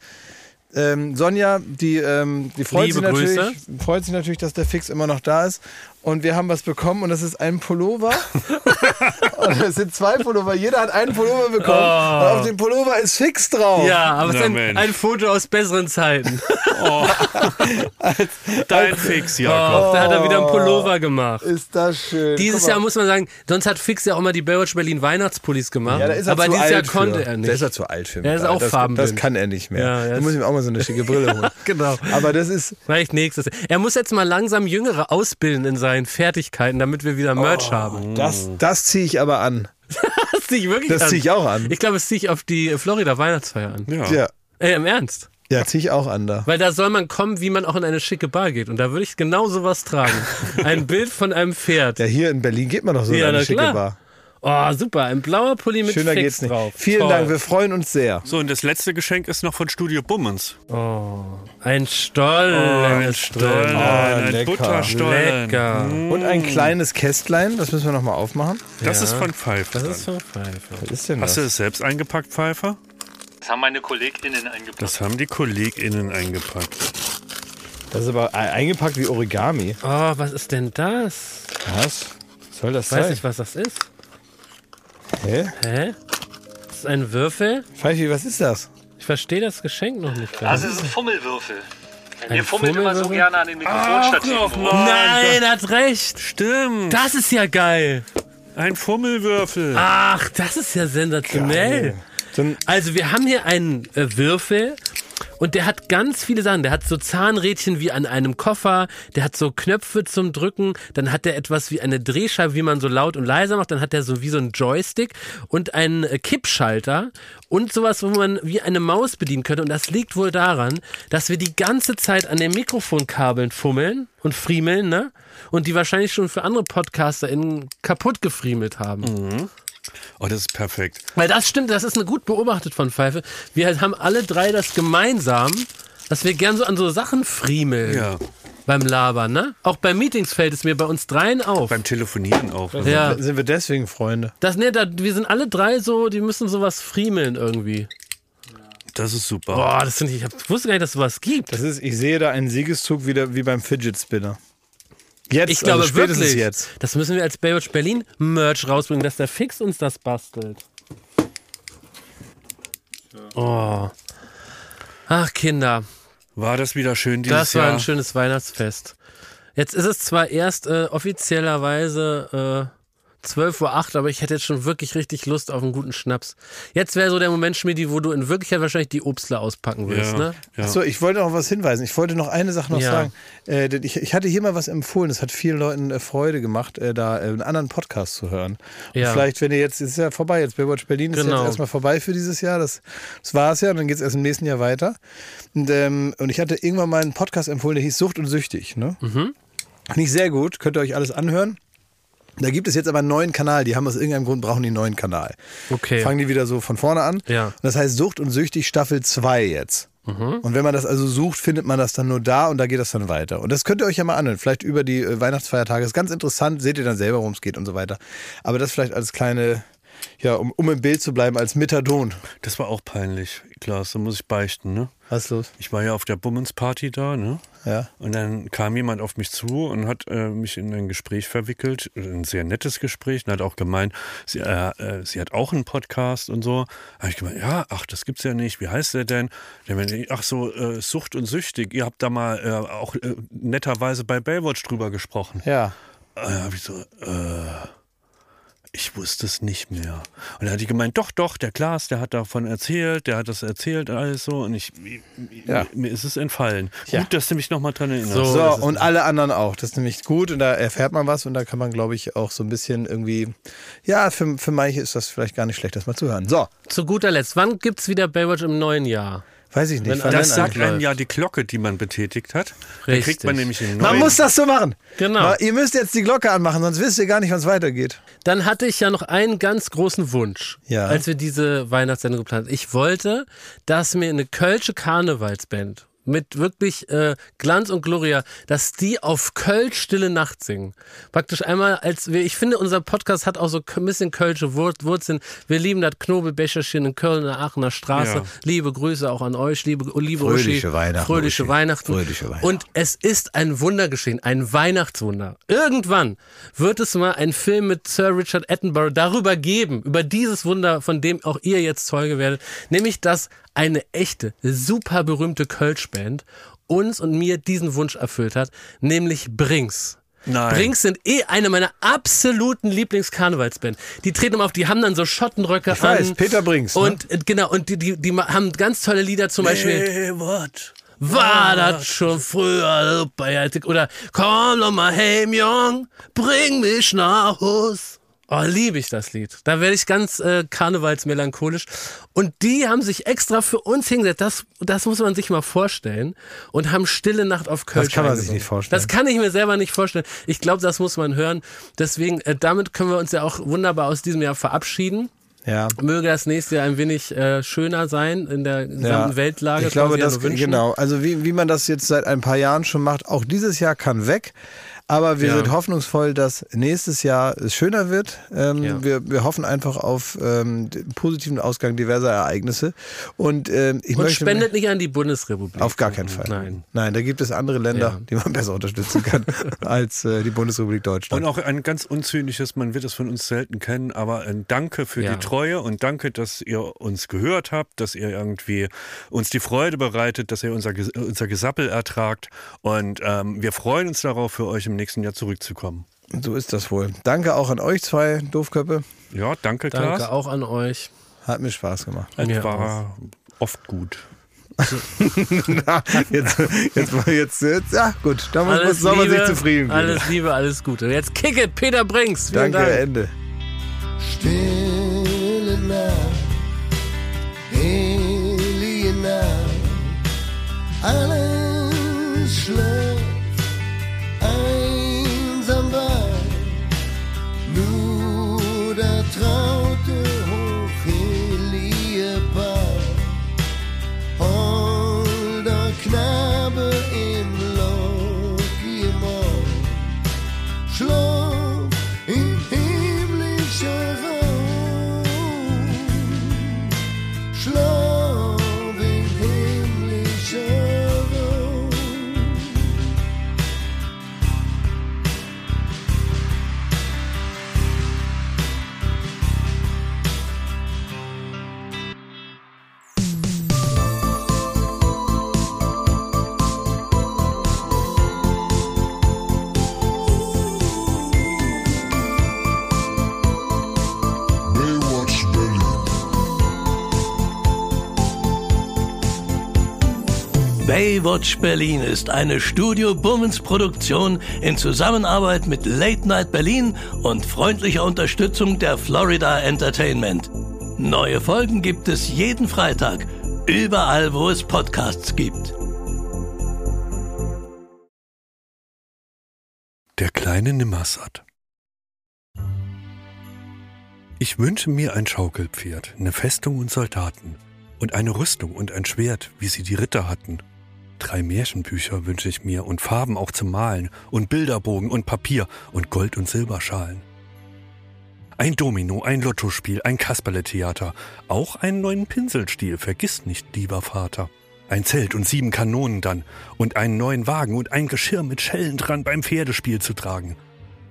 ähm, Sonja, die, ähm, die freut, Liebe sich natürlich, Grüße. freut sich natürlich, dass der Fix immer noch da ist. Und wir haben was bekommen und das ist ein Pullover. und es sind zwei Pullover. Jeder hat einen Pullover bekommen. Und auf dem Pullover ist Fix drauf. Ja, aber es ist ein, Foto aus besseren Zeiten. Dein Fix, Oh, Jakob. da hat er wieder einen Pullover gemacht. Ist das schön. Dieses. Jahr muss man sagen, sonst hat Fix ja auch mal die Baywatch Berlin Weihnachtspullis gemacht. Ja, da ist er aber zu dieses alt Jahr konnte für. er nicht. Da ist er zu alt für mich. Er ist auch das, farbenblind. Das kann er nicht mehr. Ja, da muss ich mir auch mal so eine schicke Brille holen. Genau. Aber das ist, Vielleicht nächstes. Er muss jetzt mal langsam Jüngere ausbilden in seinen Fertigkeiten, damit wir wieder Merch haben. das, das ziehe ich aber an. Das ziehe ich wirklich Das an. ziehe ich auch an. Ich glaube, das ziehe ich auf die Florida Weihnachtsfeier an. Ja. Ja, Ey, im Ernst. ja ziehe ich auch an da. Weil da soll man kommen, wie man auch in eine schicke Bar geht. Und da würde ich genau sowas tragen. Ein Bild von einem Pferd. Ja, hier in Berlin geht man doch so Ja, in eine schicke klar. Bar. Oh, super. Ein blauer Pulli mit Schöner Fix geht's nicht. drauf. Vielen Toll. Dank, wir freuen uns sehr. So, und das letzte Geschenk ist noch von Studio Bummens. Oh, ein Stollen ist Stollen, drin. ein lecker. Butterstollen. Lecker. Und ein kleines Kästlein, das müssen wir nochmal aufmachen. Das Ja. ist von Pfeiffer. Das ist von Pfeife. Was ist denn Hast du das? es selbst eingepackt, Pfeiffer? Das haben meine KollegInnen eingepackt. Das haben die KollegInnen eingepackt. Das ist aber eingepackt wie Origami. Oh, was ist denn das? Was? Soll das Ich weiß sein? nicht, was das ist. Hä? Hä? Das ist ein Würfel? Pfeifi, was ist das? Ich verstehe das Geschenk noch nicht ganz. Das ist ein Fummelwürfel. Ein Ihr fummelt immer so gerne an den Mikrofonstativen rum. Nein, hat recht. Stimmt. Das ist ja geil. Ein Fummelwürfel. Ach, das ist ja sensationell. Dann, Also wir haben hier einen äh, Würfel und der hat ganz viele Sachen. Der hat so Zahnrädchen wie an einem Koffer, der hat so Knöpfe zum Drücken, dann hat der etwas wie eine Drehscheibe, wie man so laut und leiser macht, dann hat der so wie so ein Joystick und einen äh, Kippschalter und sowas, wo man wie eine Maus bedienen könnte. Und das liegt wohl daran, dass wir die ganze Zeit an den Mikrofonkabeln fummeln und friemeln, ne? Und die wahrscheinlich schon für andere PodcasterInnen kaputt gefriemelt haben. Oh, das ist perfekt. Weil das stimmt, das ist eine gut beobachtet von Pfeife. Wir haben alle drei das gemeinsam, dass wir gern so an so Sachen friemeln Ja. beim Labern, ne? Auch bei Meetings fällt es mir bei uns dreien auf. Beim Telefonieren auch. ne? ja. sind wir deswegen Freunde? Das, ne, da, wir sind alle drei so, die müssen sowas friemeln irgendwie. Das ist super. Boah, das finde ich, ich hab- wusste gar nicht, dass es sowas gibt. Das ist, ich sehe da einen Siegeszug wieder wie beim Fidget Spinner. Jetzt, Ich glaube also wirklich, jetzt. das müssen wir als Baywatch Berlin Merch rausbringen, dass der Fix uns das bastelt. Oh. Ach, Kinder. War das wieder schön dieses Das war Jahr? ein schönes Weihnachtsfest. Jetzt ist es zwar erst äh, offiziellerweise äh, 12.08 Uhr, aber ich hätte jetzt schon wirklich richtig Lust auf einen guten Schnaps. Jetzt wäre so der Moment, Schmidi, wo du in Wirklichkeit wahrscheinlich die Obstler auspacken willst, ja, ne? ja. Achso, ich wollte noch was hinweisen. Ich wollte noch eine Sache noch Ja. sagen. Äh, denn ich, ich hatte hier mal was empfohlen. Das hat vielen Leuten äh, Freude gemacht, äh, da äh, einen anderen Podcast zu hören. Und Ja. vielleicht, wenn ihr jetzt, ist ja vorbei, jetzt Baywatch Berlin ist Genau. jetzt erstmal vorbei für dieses Jahr. Das, das war es ja und dann geht es erst im nächsten Jahr weiter. Und, ähm, und ich hatte irgendwann mal einen Podcast empfohlen, der hieß Sucht und Süchtig. Ne? Mhm. Nicht sehr gut, könnt ihr euch alles anhören. Da gibt es jetzt aber einen neuen Kanal. Die haben aus irgendeinem Grund brauchen die einen neuen Kanal. Okay. Fangen die wieder so von vorne an. Ja. Und das heißt Sucht und Süchtig Staffel 2 jetzt. Und wenn man das also sucht, findet man das dann nur da und da geht das dann weiter. Und das könnt ihr euch ja mal anhören. Vielleicht über die äh, Weihnachtsfeiertage. ist ganz interessant. Seht ihr dann selber, worum es geht und so weiter. Aber das vielleicht als kleine, ja, um, um im Bild zu bleiben, als Methadon. Das war auch peinlich, Klaas, da muss ich beichten, ne? Was ist los? Ich war ja auf der Bummens-Party da, ne? Ja. Und dann kam jemand auf mich zu und hat äh, mich in ein Gespräch verwickelt, ein sehr nettes Gespräch, und hat auch gemeint, sie, äh, äh, sie hat auch einen Podcast und so. Habe ich gemeint, ja, ach, das gibt's ja nicht. Wie heißt der denn? Der meinte, ach so, äh, Sucht und Süchtig. Ihr habt da mal äh, auch äh, netterweise bei Baywatch drüber gesprochen. Ja. Äh, hab ich so, äh, ich wusste es nicht mehr. Und dann hat die gemeint, doch, doch, der Klaas, der hat davon erzählt, der hat das erzählt, alles so. Und ich, Ja. mir ist es entfallen. Ja. Gut, dass du mich nochmal dran erinnerst. So. So, und alle anderen auch. Das ist nämlich gut und da erfährt man was und da kann man, glaube ich, auch so ein bisschen irgendwie, ja, für, für manche ist das vielleicht gar nicht schlecht, das mal zu hören. So, Zu guter Letzt, wann gibt's wieder Baywatch im neuen Jahr? Weiß ich nicht. Wenn Das sagt einem ja die Glocke, die man betätigt hat. Da Richtig. kriegt man nämlich einen Man neuen. muss das so machen. Genau. Ihr müsst jetzt die Glocke anmachen, sonst wisst ihr gar nicht, wann es weitergeht. Dann hatte ich ja noch einen ganz großen Wunsch, Ja. als wir diese Weihnachtssendung geplant haben. Ich wollte, dass mir eine Kölsche Karnevalsband mit wirklich äh, Glanz und Gloria, dass die auf Kölsch Stille Nacht singen. Praktisch einmal als wir, ich finde, unser Podcast hat auch so ein bisschen Kölsche Wur- Wurzeln. Wir lieben das Knobelbecherchen in Köln, in der Aachener Straße. Ja. Liebe Grüße auch an euch, liebe, liebe Fröhliche Uschi. Weihnachten, Fröhliche Uschi. Weihnachten. Fröhliche Weihnachten. Und es ist ein Wunder geschehen, ein Weihnachtswunder. Irgendwann wird es mal einen Film mit Sir Richard Attenborough darüber geben, über dieses Wunder, von dem auch ihr jetzt Zeuge werdet, nämlich dass eine echte, super berühmte Kölschband uns und mir diesen Wunsch erfüllt hat, nämlich Brings. Nein. Brings sind eh eine meiner absoluten Lieblingskarnevalsband. Die treten immer auf, die haben dann so Schottenröcke Ich weiß, an. Peter Brings, ne? Und äh, genau, und die, die, die haben ganz tolle Lieder, zum Beispiel. Hey, what? War das schon früher super, ja, oder komm doch mal heim, Jung, bring mich nach Haus. Oh, liebe ich das Lied. Da werde ich ganz äh, karnevalsmelancholisch. Und die haben sich extra für uns hingesetzt. Das, das muss man sich mal vorstellen. Und haben Stille Nacht auf Köln. Das kann man sich nicht vorstellen. Das kann ich mir selber nicht vorstellen. Ich glaube, das muss man hören. Deswegen, äh, damit können wir uns ja auch wunderbar aus diesem Jahr verabschieden. Ja. Möge das nächste Jahr ein wenig äh, schöner sein in der gesamten Ja, Weltlage. Ich glaube, ja das wünschen. genau. Also wie, wie man das jetzt seit ein paar Jahren schon macht, auch dieses Jahr kann weg. Aber wir Ja. sind hoffnungsvoll, dass nächstes Jahr es schöner wird. Ähm, Ja. wir, wir hoffen einfach auf ähm, den positiven Ausgang diverser Ereignisse. Und ähm, ich Und möchte spendet nicht an die Bundesrepublik. auf gar keinen Fall. Nein. Nein, da gibt es andere Länder, Ja. die man besser unterstützen kann als äh, die Bundesrepublik Deutschland. Und auch ein ganz unzynisches, man wird es von uns selten kennen, aber ein Danke für Ja. die Treue und danke, dass ihr uns gehört habt, dass ihr irgendwie uns die Freude bereitet, dass ihr unser, unser Gesappel ertragt. Und ähm, wir freuen uns darauf, für euch im nächsten Jahr zurückzukommen. so ist das wohl. Danke auch an euch zwei Doofköppe. Ja, danke, Danke Klaas. auch an euch. Hat mir Spaß gemacht. Es Mir war oft gut. jetzt, jetzt, jetzt, jetzt, ja gut, da muss, Alles soll man sich zufrieden geben. Alles Liebe, alles Gute. Jetzt kick it, Peter Brinks. Vielen Danke, Dank. Ende. Stille Nacht, heilige Nacht, alles schläft, Baywatch Berlin ist eine Studio Bummens Produktion in Zusammenarbeit mit Late Night Berlin und freundlicher Unterstützung der Florida Entertainment. Neue Folgen gibt es jeden Freitag, überall wo es Podcasts gibt. Der kleine Nimmersatt. Ich wünsche mir ein Schaukelpferd, eine Festung und Soldaten und eine Rüstung und ein Schwert, wie sie die Ritter hatten. Drei Märchenbücher wünsche ich mir und Farben auch zum Malen und Bilderbogen und Papier und Gold- und Silberschalen. Ein Domino, ein Lottospiel, ein Kasperletheater, auch einen neuen Pinselstiel, vergiss nicht, lieber Vater. Ein Zelt und sieben Kanonen dann und einen neuen Wagen und ein Geschirr mit Schellen dran beim Pferdespiel zu tragen.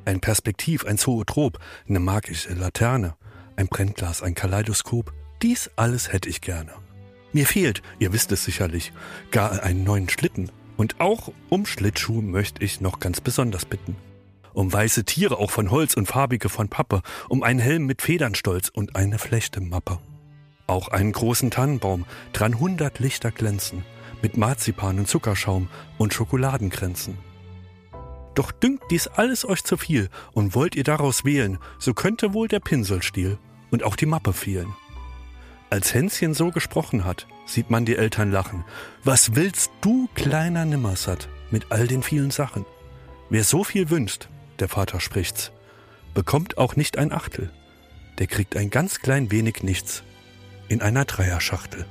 Ein Perspektiv, ein Zoetrop, eine magische Laterne, ein Brennglas, ein Kaleidoskop, dies alles hätte ich gerne. Mir fehlt, ihr wisst es sicherlich, gar einen neuen Schlitten. Und auch um Schlittschuh möchte ich noch ganz besonders bitten. Um weiße Tiere auch von Holz und farbige von Pappe, um einen Helm mit Federnstolz und eine Flechtemappe. Auch einen großen Tannenbaum, dran hundert Lichter glänzen, mit Marzipan und Zuckerschaum und Schokoladenkränzen. Doch dünkt dies alles euch zu viel und wollt ihr daraus wählen, so könnte wohl der Pinselstiel und auch die Mappe fehlen. Als Hänschen so gesprochen hat, sieht man die Eltern lachen. Was willst du, kleiner Nimmersatt, mit all den vielen Sachen? Wer so viel wünscht, der Vater spricht's, bekommt auch nicht ein Achtel. Der kriegt ein ganz klein wenig nichts in einer Dreierschachtel.